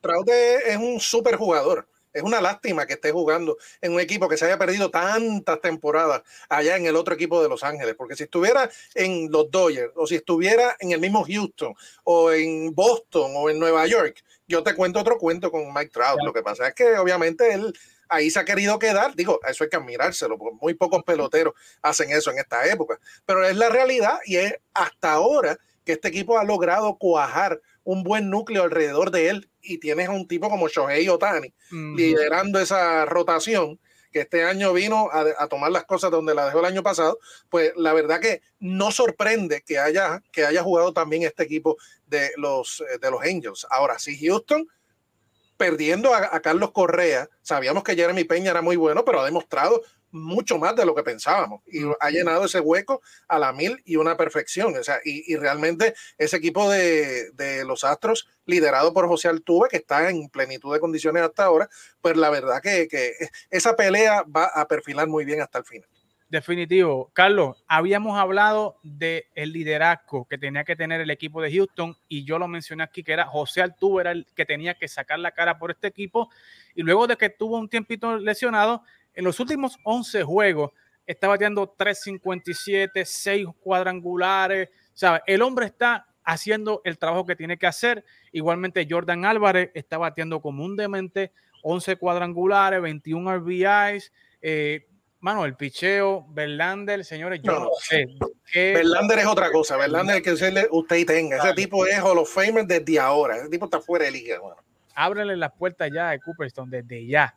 Trout es un super jugador. Es una lástima que esté jugando en un equipo que se haya perdido tantas temporadas allá en el otro equipo de Los Ángeles, porque si estuviera en los Dodgers o si estuviera en el mismo Houston o en Boston o en Nueva York, yo te cuento otro cuento con Mike Trout. Lo que pasa es que obviamente él ahí se ha querido quedar. Digo, eso hay que admirárselo, porque muy pocos peloteros hacen eso en esta época. Pero es la realidad y es hasta ahora que este equipo ha logrado cuajar un buen núcleo alrededor de él y tienes a un tipo como Shohei Otani liderando esa rotación que este año vino a, tomar las cosas donde la dejó el año pasado, pues la verdad que no sorprende que haya, que haya jugado también este equipo de los, eh, de los Angels. Ahora sí, Houston perdiendo a, a, Carlos Correa, sabíamos que Jeremy Peña era muy bueno, pero ha demostrado mucho más de lo que pensábamos y ha llenado ese hueco a la mil y una perfección. O sea, y, realmente ese equipo de, los Astros, liderado por José Altuve, que está en plenitud de condiciones hasta ahora, pues la verdad que, esa pelea va a perfilar muy bien hasta el final. Definitivo. Carlos, habíamos hablado del el liderazgo que tenía que tener el equipo de Houston y yo lo mencioné aquí que era José Altuve era el que tenía que sacar la cara por este equipo y luego de que tuvo un tiempito lesionado, en los últimos 11 juegos está bateando 357, 6 cuadrangulares. ¿sabe? El hombre está haciendo el trabajo que tiene que hacer. Igualmente Jordan Álvarez está bateando demente, 11 cuadrangulares, 21 RBIs. Eh, mano, el picheo, Verlander, señores, yo no, sé. Verlander es otra cosa. Verlander es que usted, usted tenga. Ese tipo es Hall of Famer desde ahora. Ese tipo está fuera de liga. Bueno. Ábrele las puertas ya de Cooperstown desde ya.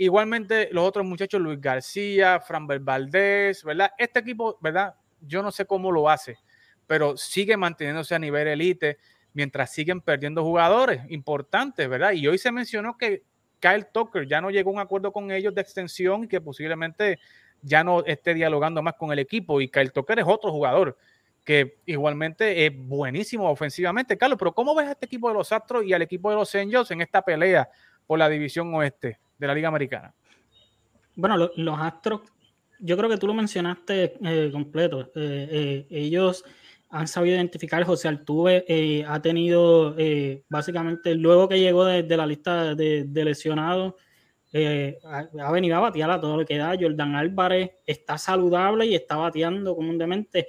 Igualmente, los otros muchachos, Luis García, Franbel Valdés, ¿verdad? Este equipo, ¿verdad? Yo no sé cómo lo hace, pero sigue manteniéndose a nivel elite mientras siguen perdiendo jugadores importantes, ¿verdad? Y hoy se mencionó que Kyle Tucker ya no llegó a un acuerdo con ellos de extensión y que posiblemente ya no esté dialogando más con el equipo. Y Kyle Tucker es otro jugador que igualmente es buenísimo ofensivamente. Carlos, pero ¿cómo ves a este equipo de los Astros y al equipo de los Angels en esta pelea por la división oeste de la Liga Americana? Bueno, los Astros, yo creo que tú lo mencionaste eh, completo. Eh, eh, ellos han sabido identificar, José Altuve ha tenido básicamente, luego que llegó de, la lista de, lesionados, ha, venido a batear a todo lo que da. Jordan Álvarez está saludable y está bateando comúnmente.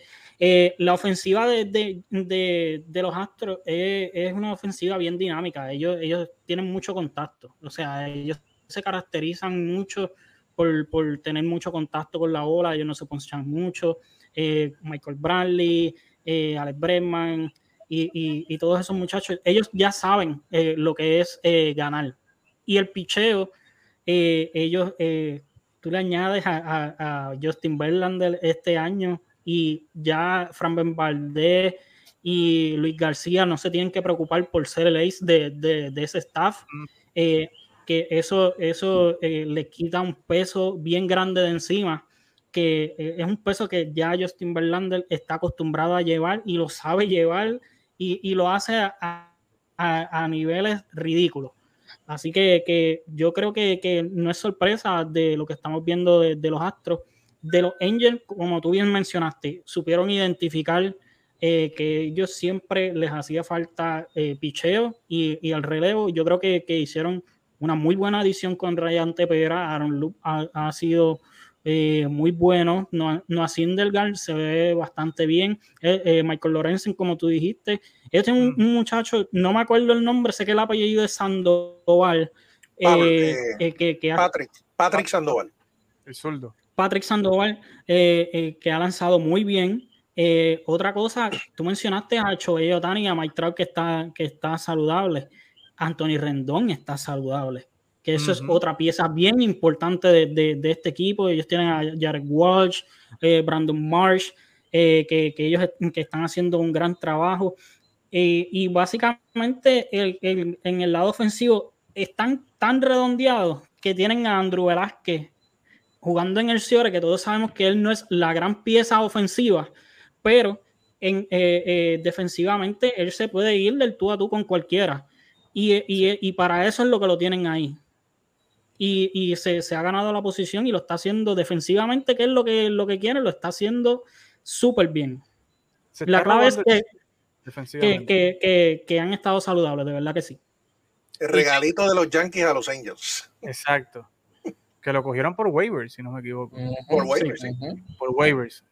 la ofensiva de, los Astros es, una ofensiva bien dinámica. Ellos, ellos tienen mucho contacto. O sea, ellos se caracterizan mucho por, tener mucho contacto con la bola. Ellos no se ponchan mucho. Michael Bradley, eh, Alex Bregman y, todos esos muchachos, ellos ya saben eh, lo que es eh, ganar. Y el picheo, ellos, tú le añades a, Justin Verlander este año y ya Fran Ben Valdez y Luis García no se tienen que preocupar por ser el ace de, ese staff. Mm. Que eso, eso le quita un peso bien grande de encima que eh, es un peso que ya Justin Verlander está acostumbrado a llevar y lo sabe llevar y, lo hace a, niveles ridículos. Así que, yo creo que, no es sorpresa de lo que estamos viendo de, los Astros. De los Angels, como tú bien mencionaste, supieron identificar eh, que ellos siempre les hacía falta eh, picheo y, el relevo. Yo creo que, hicieron una muy buena adición con Ryan Tepera. Aaron Loop ha sido eh, muy bueno. No, no a Sindelgar se ve bastante bien. Eh, eh, Michael Lorenzen, como tú dijiste. Este es un, mm. muchacho, no me acuerdo el nombre, sé que el apellido es Sandoval. que, Patrick, Patrick Sandoval. El zurdo. Patrick Sandoval, que ha lanzado muy bien. otra cosa, tú mencionaste a Choey Otani y a Mike Trout que está, que está saludable. Anthony Rendón está saludable que eso es otra pieza bien importante de, este equipo. Ellos tienen a Jared Walsh, eh, Brandon Marsh, eh, que, ellos que están haciendo un gran trabajo. Eh, y básicamente en el lado ofensivo están tan redondeados que tienen a Andrew Velázquez jugando en el Ciore, que todos sabemos que él no es la gran pieza ofensiva, pero en, defensivamente él se puede ir del tú a tú con cualquiera. Y, para eso es lo que lo tienen ahí y, se, ha ganado la posición y lo está haciendo defensivamente, que es lo que, lo que quiere, lo está haciendo súper bien. La clave es que, que, han estado saludables, de verdad que sí. El regalito de los Yankees a los Angels. Exacto. que lo cogieron por waivers, si no me equivoco. Por waivers, Por waivers.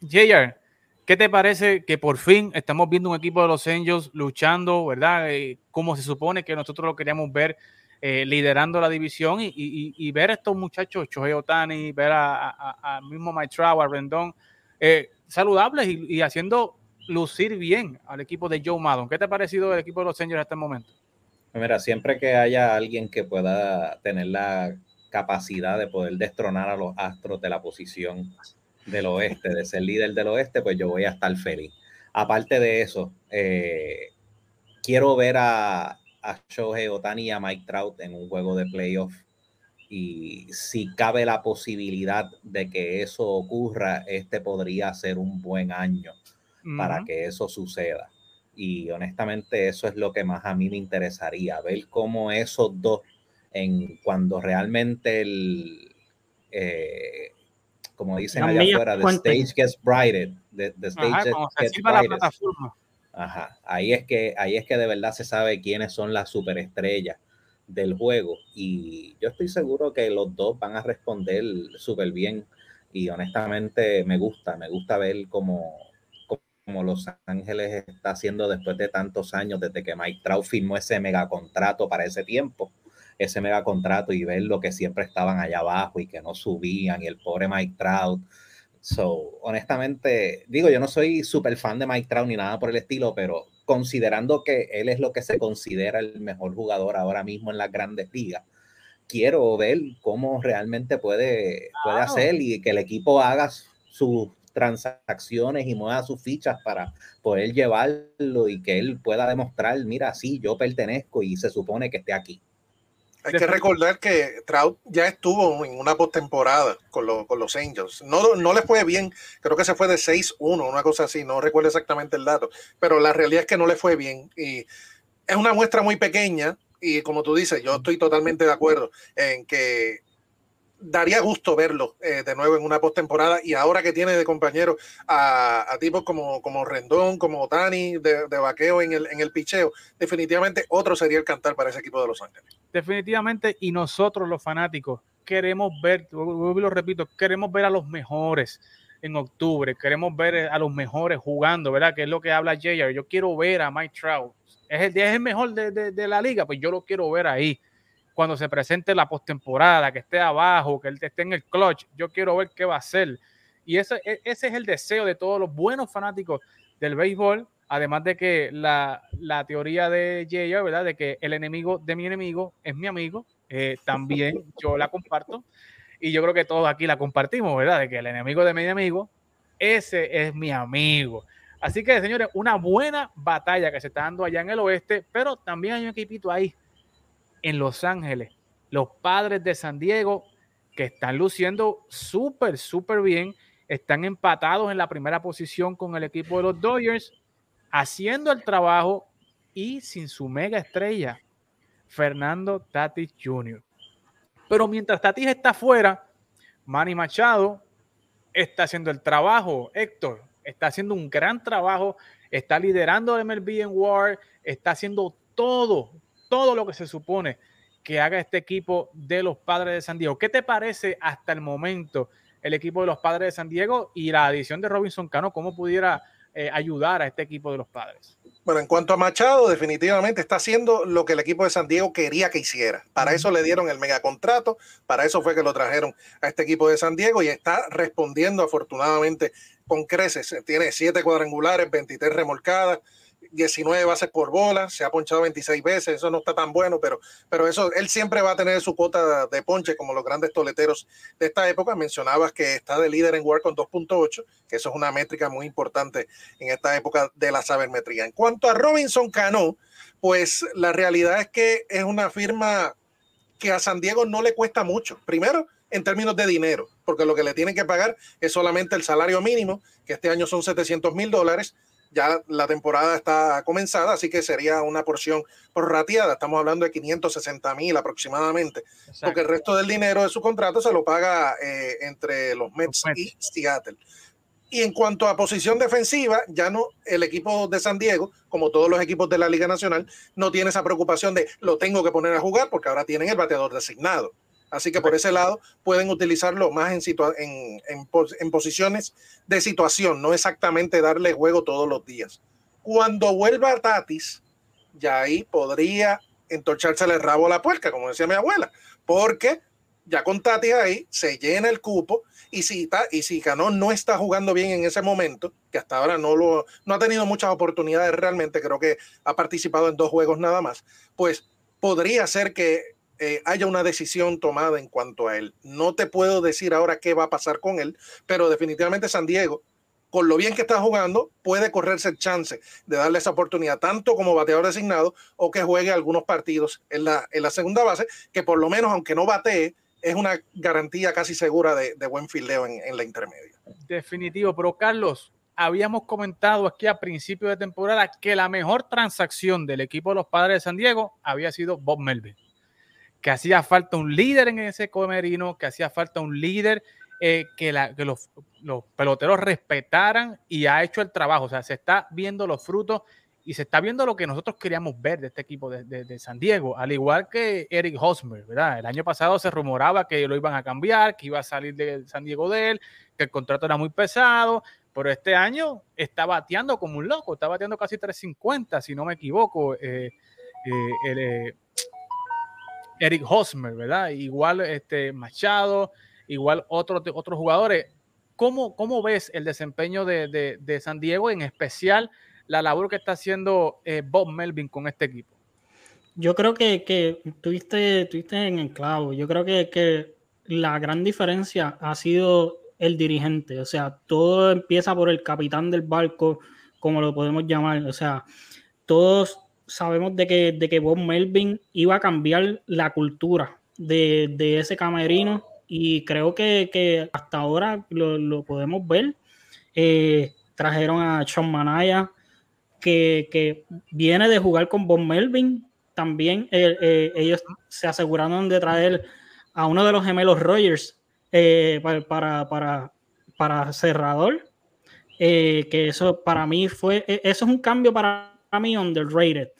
JR, ¿qué te parece que por fin estamos viendo un equipo de los Angels luchando, verdad? Eh, como se supone que nosotros lo queríamos ver eh, liderando la división y, ver a estos muchachos, Chohei Otani, ver a, mismo Maitrao, a Rendón, eh, saludables y, haciendo lucir bien al equipo de Joe Maddon. ¿Qué te ha parecido el equipo de los Angels en este momento? Mira, siempre que haya alguien que pueda tener la capacidad de poder destronar a los Astros de la posición del oeste, de ser líder del oeste, pues yo voy a estar feliz. Aparte de eso, eh, quiero ver a, a Shohei Otani y a Mike Trout en un juego de playoff. Y si cabe la posibilidad de que eso ocurra, este podría ser un buen año para que eso suceda. Y honestamente eso es lo que más a mí me interesaría, ver cómo esos dos, en cuando realmente el, eh, como dicen allá afuera, the stage gets brighter, the, stage gets brighter. Ajá, ahí es que ahí es que de verdad se sabe quiénes son las superestrellas del juego y yo estoy seguro que los dos van a responder súper bien y honestamente me gusta, me gusta ver cómo, cómo Los Ángeles está haciendo después de tantos años desde que Mike Trout firmó ese mega contrato para ese tiempo, ese mega contrato y ver lo que siempre estaban allá abajo y que no subían y el pobre Mike Trout So, honestamente, digo, yo no soy súper fan de Mike Trout ni nada por el estilo, pero considerando que él es lo que se considera el mejor jugador ahora mismo en las grandes ligas, quiero ver cómo realmente puede, puede hacer y que el equipo haga sus transacciones y mueva sus fichas para poder llevarlo y que él pueda demostrar, mira, sí, yo pertenezco y se supone que esté aquí. Hay que recordar que Trout ya estuvo en una postemporada con, con los Angels. No, no le fue bien, creo que se fue de 6-1, una cosa así, no recuerdo exactamente el dato, pero la realidad es que no le fue bien. Y es una muestra muy pequeña y como tú dices, yo estoy totalmente de acuerdo en que daría gusto verlo eh, de nuevo en una postemporada y ahora que tiene de compañero a, tipos como, como Rendón, como Dani de, de vaqueo en el, en el picheo, definitivamente otro sería el cantar para ese equipo de Los Ángeles. Definitivamente, y nosotros los fanáticos queremos ver, lo repito, queremos ver a los mejores en octubre, queremos ver a los mejores jugando, ¿verdad? Que es lo que habla Jayer. Yo quiero ver a Mike Trout. Es el, es el mejor de, de, de la liga, pues yo lo quiero ver ahí cuando se presente la postemporada, que esté abajo, que él esté en el clutch. Yo quiero ver qué va a hacer. Y ese, e, ese es el deseo de todos los buenos fanáticos del béisbol, además de que la, la teoría de Jay, ¿verdad? De que el enemigo de mi enemigo es mi amigo, eh, también yo la comparto. Y yo creo que todos aquí la compartimos, ¿verdad? De que el enemigo de mi enemigo, ese es mi amigo. Así que, señores, una buena batalla que se está dando allá en el oeste, pero también hay un equipito ahí en Los Ángeles. Los padres de San Diego, que están luciendo súper, súper bien, están empatados en la primera posición con el equipo de los Dodgers, haciendo el trabajo y sin su mega estrella, Fernando Tatis Jr. Pero mientras Tatis está fuera, Manny Machado está haciendo el trabajo. Héctor está haciendo un gran trabajo, está liderando el MLB en War, está haciendo todo, todo lo que se supone que haga este equipo de los Padres de San Diego. ¿Qué te parece hasta el momento el equipo de los Padres de San Diego y la adición de Robinson Cano? ¿Cómo pudiera eh, ayudar a este equipo de los Padres? Bueno, en cuanto a Machado, definitivamente está haciendo lo que el equipo de San Diego quería que hiciera. Para eso le dieron el megacontrato, para eso fue que lo trajeron a este equipo de San Diego y está respondiendo afortunadamente con creces. Tiene siete cuadrangulares, 23 remolcadas, 19 bases por bola, se ha ponchado 26 veces, eso no está tan bueno, pero, pero eso, él siempre va a tener su cuota de ponche como los grandes toleteros de esta época. Mencionabas que está de líder en WAR con 2.8, que eso es una métrica muy importante en esta época de la sabermetría. En cuanto a Robinson Cano, pues la realidad es que es una firma que a San Diego no le cuesta mucho. Primero, en términos de dinero, porque lo que le tienen que pagar es solamente el salario mínimo, que este año son 700 mil dólares ya la temporada está comenzada, así que sería una porción prorrateada. Estamos hablando de 560 mil aproximadamente, porque el resto del dinero de su contrato se lo paga eh, entre los Mets, y Seattle. Y en cuanto a posición defensiva, ya no, el equipo de San Diego, como todos los equipos de la Liga Nacional, no tiene esa preocupación de lo tengo que poner a jugar porque ahora tienen el bateador designado. Así que por ese lado pueden utilizarlo más en, en, en, posiciones de situación, no exactamente darle juego todos los días. Cuando vuelva a Tatis, ya ahí podría entorchársele el rabo a la puerca, como decía mi abuela, porque ya con Tatis ahí se llena el cupo y si, y si Canón no está jugando bien en ese momento, que hasta ahora no, lo, no ha tenido muchas oportunidades realmente, creo que ha participado en dos juegos nada más, pues podría ser que eh, haya una decisión tomada en cuanto a él. No te puedo decir ahora qué va a pasar con él, pero definitivamente San Diego, con lo bien que está jugando, puede correrse el chance de darle esa oportunidad, tanto como bateador designado o que juegue algunos partidos en la, en la segunda base, que por lo menos, aunque no batee, es una garantía casi segura de, buen fildeo en, en la intermedia. Definitivo, pero Carlos, habíamos comentado aquí a principio de temporada que la mejor transacción del equipo de los padres de San Diego había sido Bob Melvin que hacía falta un líder en ese comerino, que hacía falta un líder eh, que, los, peloteros respetaran y ha hecho el trabajo. O sea, se está viendo los frutos y se está viendo lo que nosotros queríamos ver de este equipo de, San Diego, al igual que Eric Hosmer, ¿verdad? El año pasado se rumoraba que lo iban a cambiar, que iba a salir de San Diego de él, que el contrato era muy pesado, pero este año está bateando como un loco, está bateando casi 350, si no me equivoco. Eh, eh, Eric Hosmer, ¿verdad? Igual este Machado, igual otros otros jugadores. ¿Cómo, ¿Cómo, ves el desempeño de, San Diego, en especial la labor que está haciendo eh, Bob Melvin con este equipo? Yo creo que, que tuviste, tuviste en el clavo. Yo creo que, que la gran diferencia ha sido el dirigente. O sea, todo empieza por el capitán del barco, como lo podemos llamar. O sea, todos sabemos de que, de que Bob Melvin iba a cambiar la cultura de, ese camerino y creo que, hasta ahora lo, podemos ver. Eh, trajeron a Sean Manaya, que, viene de jugar con Bob Melvin. También eh, eh, ellos se aseguraron de traer a uno de los gemelos Rogers para, para, para, cerrador. que eso para mí fue, e, eso es un cambio para mí underrated.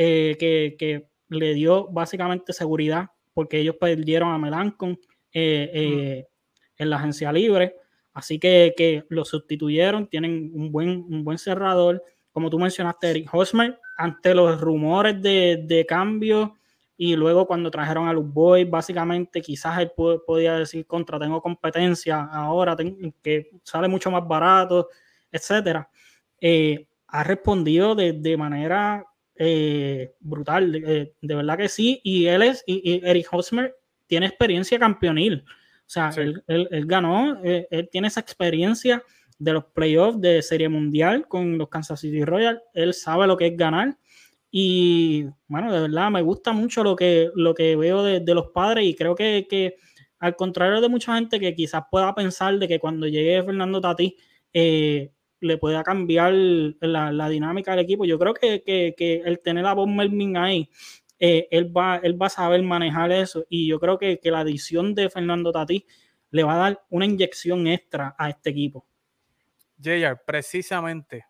Eh, que, le dio básicamente seguridad porque ellos perdieron a Melancon eh, eh, en la agencia libre. Así que, que, lo sustituyeron, tienen un buen, un buen cerrador. Como tú mencionaste, Eric Hosmer, ante los rumores de, de cambio y luego cuando trajeron a Luke Boy, básicamente quizás él podía decir contra, tengo competencia ahora, que sale mucho más barato, etcétera. ha respondido de, de manera eh, brutal, eh, de, verdad que sí. Y él es, y, Eric Hosmer tiene experiencia campeonil. O sea, él, ganó, eh, él tiene esa experiencia de los playoffs de Serie Mundial con los Kansas City Royals. Él sabe lo que es ganar. Y bueno, de verdad me gusta mucho lo que, lo que veo de, los padres y creo que, que, al contrario de mucha gente que quizás pueda pensar de que cuando llegue Fernando Tati eh, le pueda cambiar la, dinámica del equipo. Yo creo que, el tener a Bob Melvin ahí, eh, él, va, él va a saber manejar eso y yo creo que, la adición de Fernando Tatí le va a dar una inyección extra a este equipo. JR, precisamente,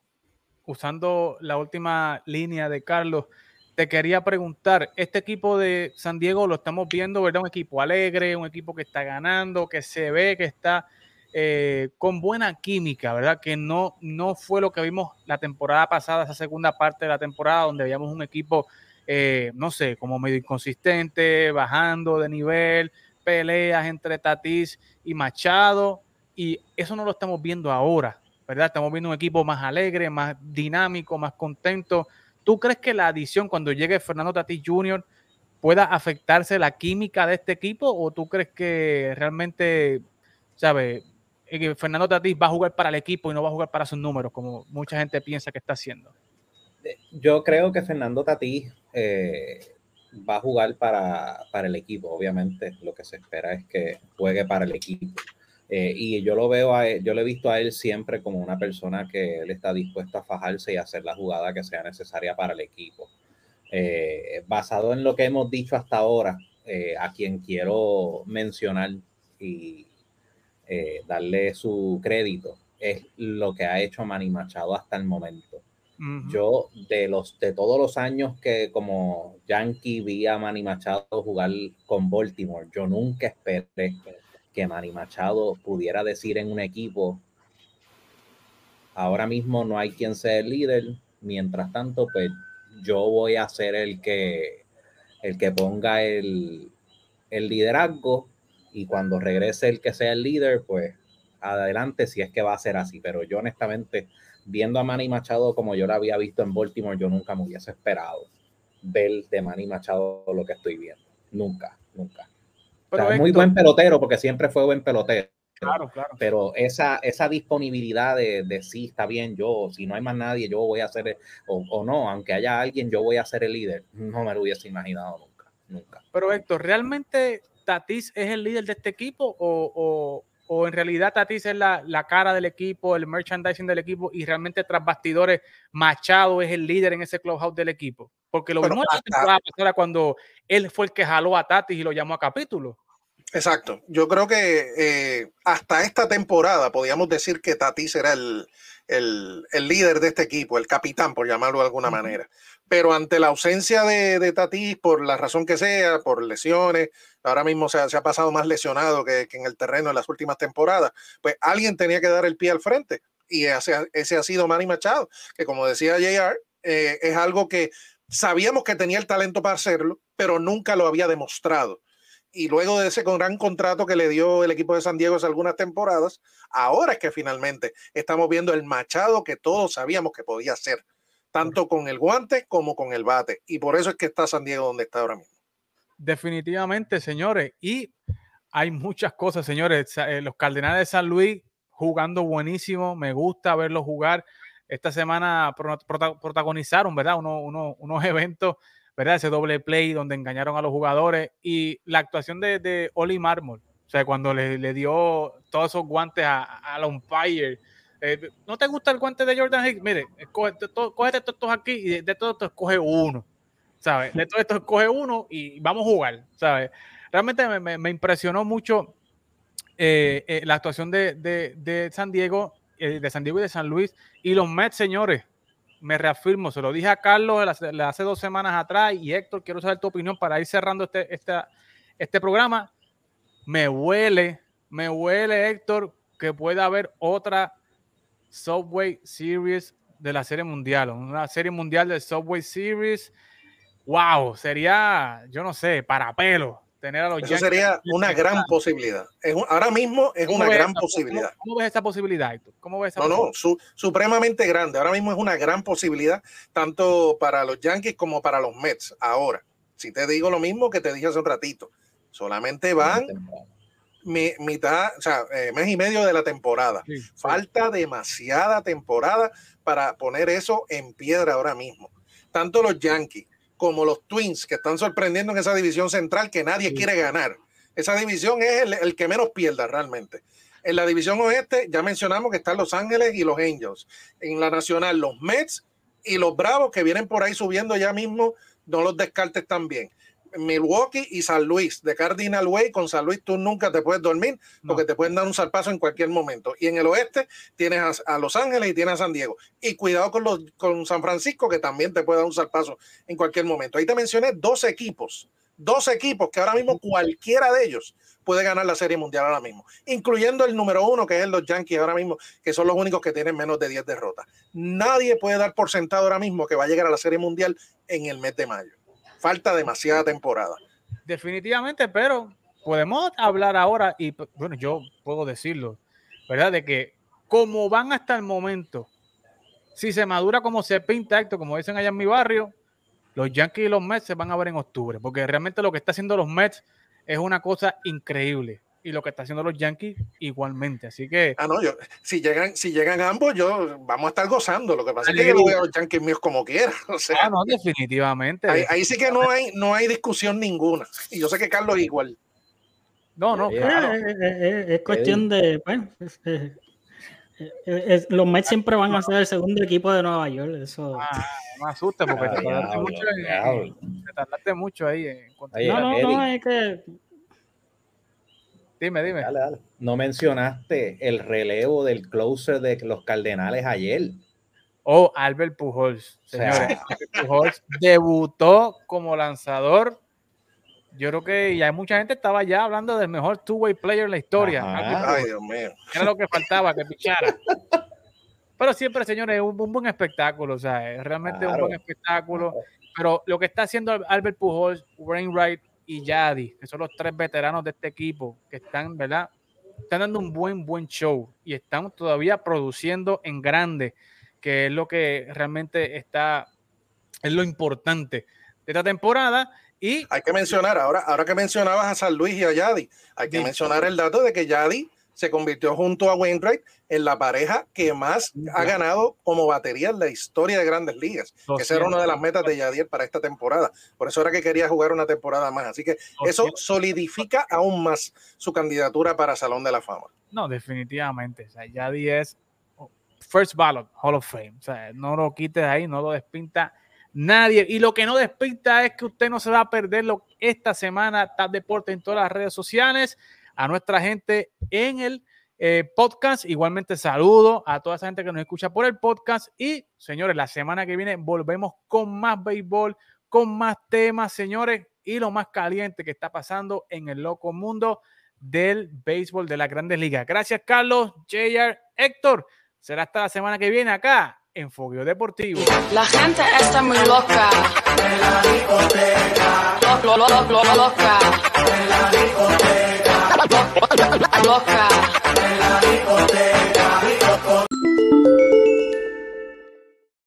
usando la última línea de Carlos, te quería preguntar, este equipo de San Diego lo estamos viendo, ¿verdad? Un equipo alegre, un equipo que está ganando, que se ve que está eh, con buena química, ¿verdad? Que no, no fue lo que vimos la temporada pasada, esa segunda parte de la temporada, donde veíamos un equipo, eh, no sé, como medio inconsistente, bajando de nivel, peleas entre Tatís y Machado, y eso no lo estamos viendo ahora, ¿verdad? Estamos viendo un equipo más alegre, más dinámico, más contento. ¿Tú crees que la adición cuando llegue Fernando Tatís Jr. pueda afectarse la química de este equipo o tú crees que realmente, ¿sabes? Que Fernando Tatís va a jugar para el equipo y no va a jugar para sus números, como mucha gente piensa que está haciendo. Eh, yo creo que Fernando Tatís eh, va a jugar para, el equipo, obviamente. Lo que se espera es que juegue para el equipo. Eh, y yo lo veo a él, yo lo he visto a él siempre como una persona que él está dispuesto a fajarse y hacer la jugada que sea necesaria para el equipo. basado en lo que hemos dicho hasta ahora, a quien quiero mencionar y, eh, darle su crédito, es lo que ha hecho Manny Machado hasta el momento. Yo, de, los, de todos los años que como Yankee vi a Manny Machado jugar con Baltimore, yo nunca esperé que Manny Machado pudiera decir en un equipo, ahora mismo no hay quien sea el líder, mientras tanto, pues yo voy a ser el que, el que ponga el, el liderazgo y cuando regrese el que sea el líder, pues adelante si es que va a ser así. Pero yo honestamente, viendo a Manny Machado como yo lo había visto en Baltimore, yo nunca me hubiese esperado ver de Manny Machado lo que estoy viendo. Nunca, nunca. Pero muy buen pelotero porque siempre fue buen pelotero. Claro, claro. Pero esa, esa disponibilidad de, de sí, está bien, yo, si no hay más nadie, yo voy a ser, o, o, no, aunque haya alguien, yo voy a ser el líder. No me lo hubiese imaginado nunca, nunca. Pero Héctor, ¿realmente Tatis es el líder de este equipo o, en realidad Tatis es la, cara del equipo, el merchandising del equipo y realmente tras bastidores Machado es el líder en ese clubhouse del equipo? Porque lo vimos la cuando él fue el que jaló a Tatis y lo llamó a capítulo. Exacto. Yo creo que eh, hasta esta temporada podíamos decir que Tatis era el, líder de este equipo, el capitán, por llamarlo de alguna manera. Pero ante la ausencia de, de, Tatis, por la razón que sea, por lesiones, ahora mismo se, ha pasado más lesionado que, en el terreno en las últimas temporadas, pues alguien tenía que dar el pie al frente. Y ese, ese ha sido Manny Machado, que como decía JR, eh, es algo que sabíamos que tenía el talento para hacerlo, pero nunca lo había demostrado y luego de ese gran contrato que le dio el equipo de San Diego hace algunas temporadas, ahora es que finalmente estamos viendo el Machado que todos sabíamos que podía ser. tanto con el guante como con el bate. Y por eso es que está San Diego donde está ahora mismo. Definitivamente, señores. Y hay muchas cosas, señores. Eh, los Cardenales de San Luis jugando buenísimo. Me gusta verlos jugar. Esta semana protagonizaron, ¿verdad? unos eventos, ¿verdad? Ese doble play donde engañaron a los jugadores. Y la actuación de, de Oli Marmol. O sea, cuando le, le dio todos esos guantes a, a la umpire eh, ¿No te gusta el guante de Jordan Hicks? Mire, cógete todos aquí y de, todo esto escoge uno. ¿Sabes? De todo esto escoge uno y vamos a jugar. ¿Sabes? Realmente me, impresionó mucho eh, eh, la actuación de, San Diego, de San Diego y de San Luis. Y los Mets, señores, me reafirmo, se lo dije a Carlos hace dos semanas atrás y Héctor, quiero saber tu opinión para ir cerrando este, este, este programa. Me huele, me huele, Héctor, que pueda haber otra Subway Series de la Serie Mundial, una Serie Mundial de Subway Series. Wow, sería, yo no sé, para pelo tener a los Eso sería una gran posibilidad. ahora mismo es una gran posibilidad. ¿Cómo, ves esa posibilidad, ¿Cómo ves no, no, supremamente grande. Ahora mismo es una gran posibilidad, tanto para los Yankees como para los Mets. Ahora, si te digo lo mismo que te dije hace un ratito, solamente van mitad, o sea, eh, mes y medio de la temporada. Falta demasiada temporada para poner eso en piedra ahora mismo. Tanto los Yankees como los Twins, que están sorprendiendo en esa división central que nadie quiere ganar. Esa división es el, que menos pierda realmente. En la división oeste ya mencionamos que están Los Ángeles y los Angels. En la nacional, los Mets y los Bravos que vienen por ahí subiendo ya mismo, no los descartes también. Milwaukee y San Luis, de Cardinal Way, con San Luis tú nunca te puedes dormir porque te pueden dar un salpazo en cualquier momento. Y en el oeste tienes a, Los Ángeles y tienes a San Diego. Y cuidado con, los, con San Francisco, que también te puede dar un salpazo en cualquier momento. Ahí te mencioné dos equipos, dos equipos que ahora mismo cualquiera de ellos puede ganar la Serie Mundial ahora mismo, incluyendo el número uno, que es los Yankees ahora mismo, que son los únicos que tienen menos de 10 derrotas. Nadie puede dar por sentado ahora mismo que va a llegar a la Serie Mundial en el mes de mayo falta demasiada temporada. Definitivamente, pero podemos hablar ahora, y bueno, yo puedo decirlo, ¿verdad? De que como van hasta el momento, si se madura como se pinta esto, como dicen allá en mi barrio, los Yankees y los Mets se van a ver en octubre, porque realmente lo que está haciendo los Mets es una cosa increíble y lo que está haciendo los Yankees igualmente. Así que. Ah, no, yo, si llegan, si llegan ambos, yo vamos a estar gozando. Lo que pasa es que yo veo a los Yankees míos como quiera. O sea, ah, no, definitivamente. Ahí, sí que no hay, no hay discusión ninguna. Y yo sé que Carlos igual. No, no, claro. Es, cuestión de. Bueno, los Mets siempre van a ser el segundo equipo de Nueva York. Eso. Ah, no me asusta porque te, tardaste mucho te tardaste mucho ahí. En, no, no, no, es que Dime, dime. No mencionaste el relevo del closer de los Cardenales ayer. Oh, Albert Pujols. Señores, Pujols debutó como lanzador. Yo creo que ya mucha gente estaba ya hablando del mejor two-way player en la historia. Ay, Dios mío. Era lo que faltaba, que pichara. Pero siempre, señores, es un, buen espectáculo. O sea, es realmente un buen espectáculo. Pero lo que está haciendo Albert Pujols, Wainwright, y Yadi, que son los tres veteranos de este equipo, que están, ¿verdad? Están dando un buen, buen show y están todavía produciendo en grande, que es lo que realmente está, es lo importante de esta temporada. Y hay que mencionar, ahora, ahora que mencionabas a San Luis y a Yadi, hay que mencionar el dato de que Yadi se convirtió junto a Wainwright en la pareja que más ha ganado como batería en la historia de grandes ligas. Esa era una de las metas de Yadier para esta temporada. Por eso era que quería jugar una temporada más. Así que eso solidifica aún más su candidatura para Salón de la Fama. No, definitivamente. O sea, Yadier es First Ballot Hall of Fame. O sea, no lo quites ahí, no lo despinta nadie. Y lo que no despinta es que usted no se va a perder lo, esta semana Tap Deporte en todas las redes sociales a nuestra gente en el eh, podcast. Igualmente saludo a toda esa gente que nos escucha por el podcast. Y señores, la semana que viene volvemos con más béisbol, con más temas, señores, y lo más caliente que está pasando en el loco mundo del béisbol de las grandes ligas. Gracias, Carlos, JR, Héctor. Será hasta la semana que viene acá en Fogueo Deportivo. La gente está muy loca. En la discoteca. loca. En la discoteca. Aloca.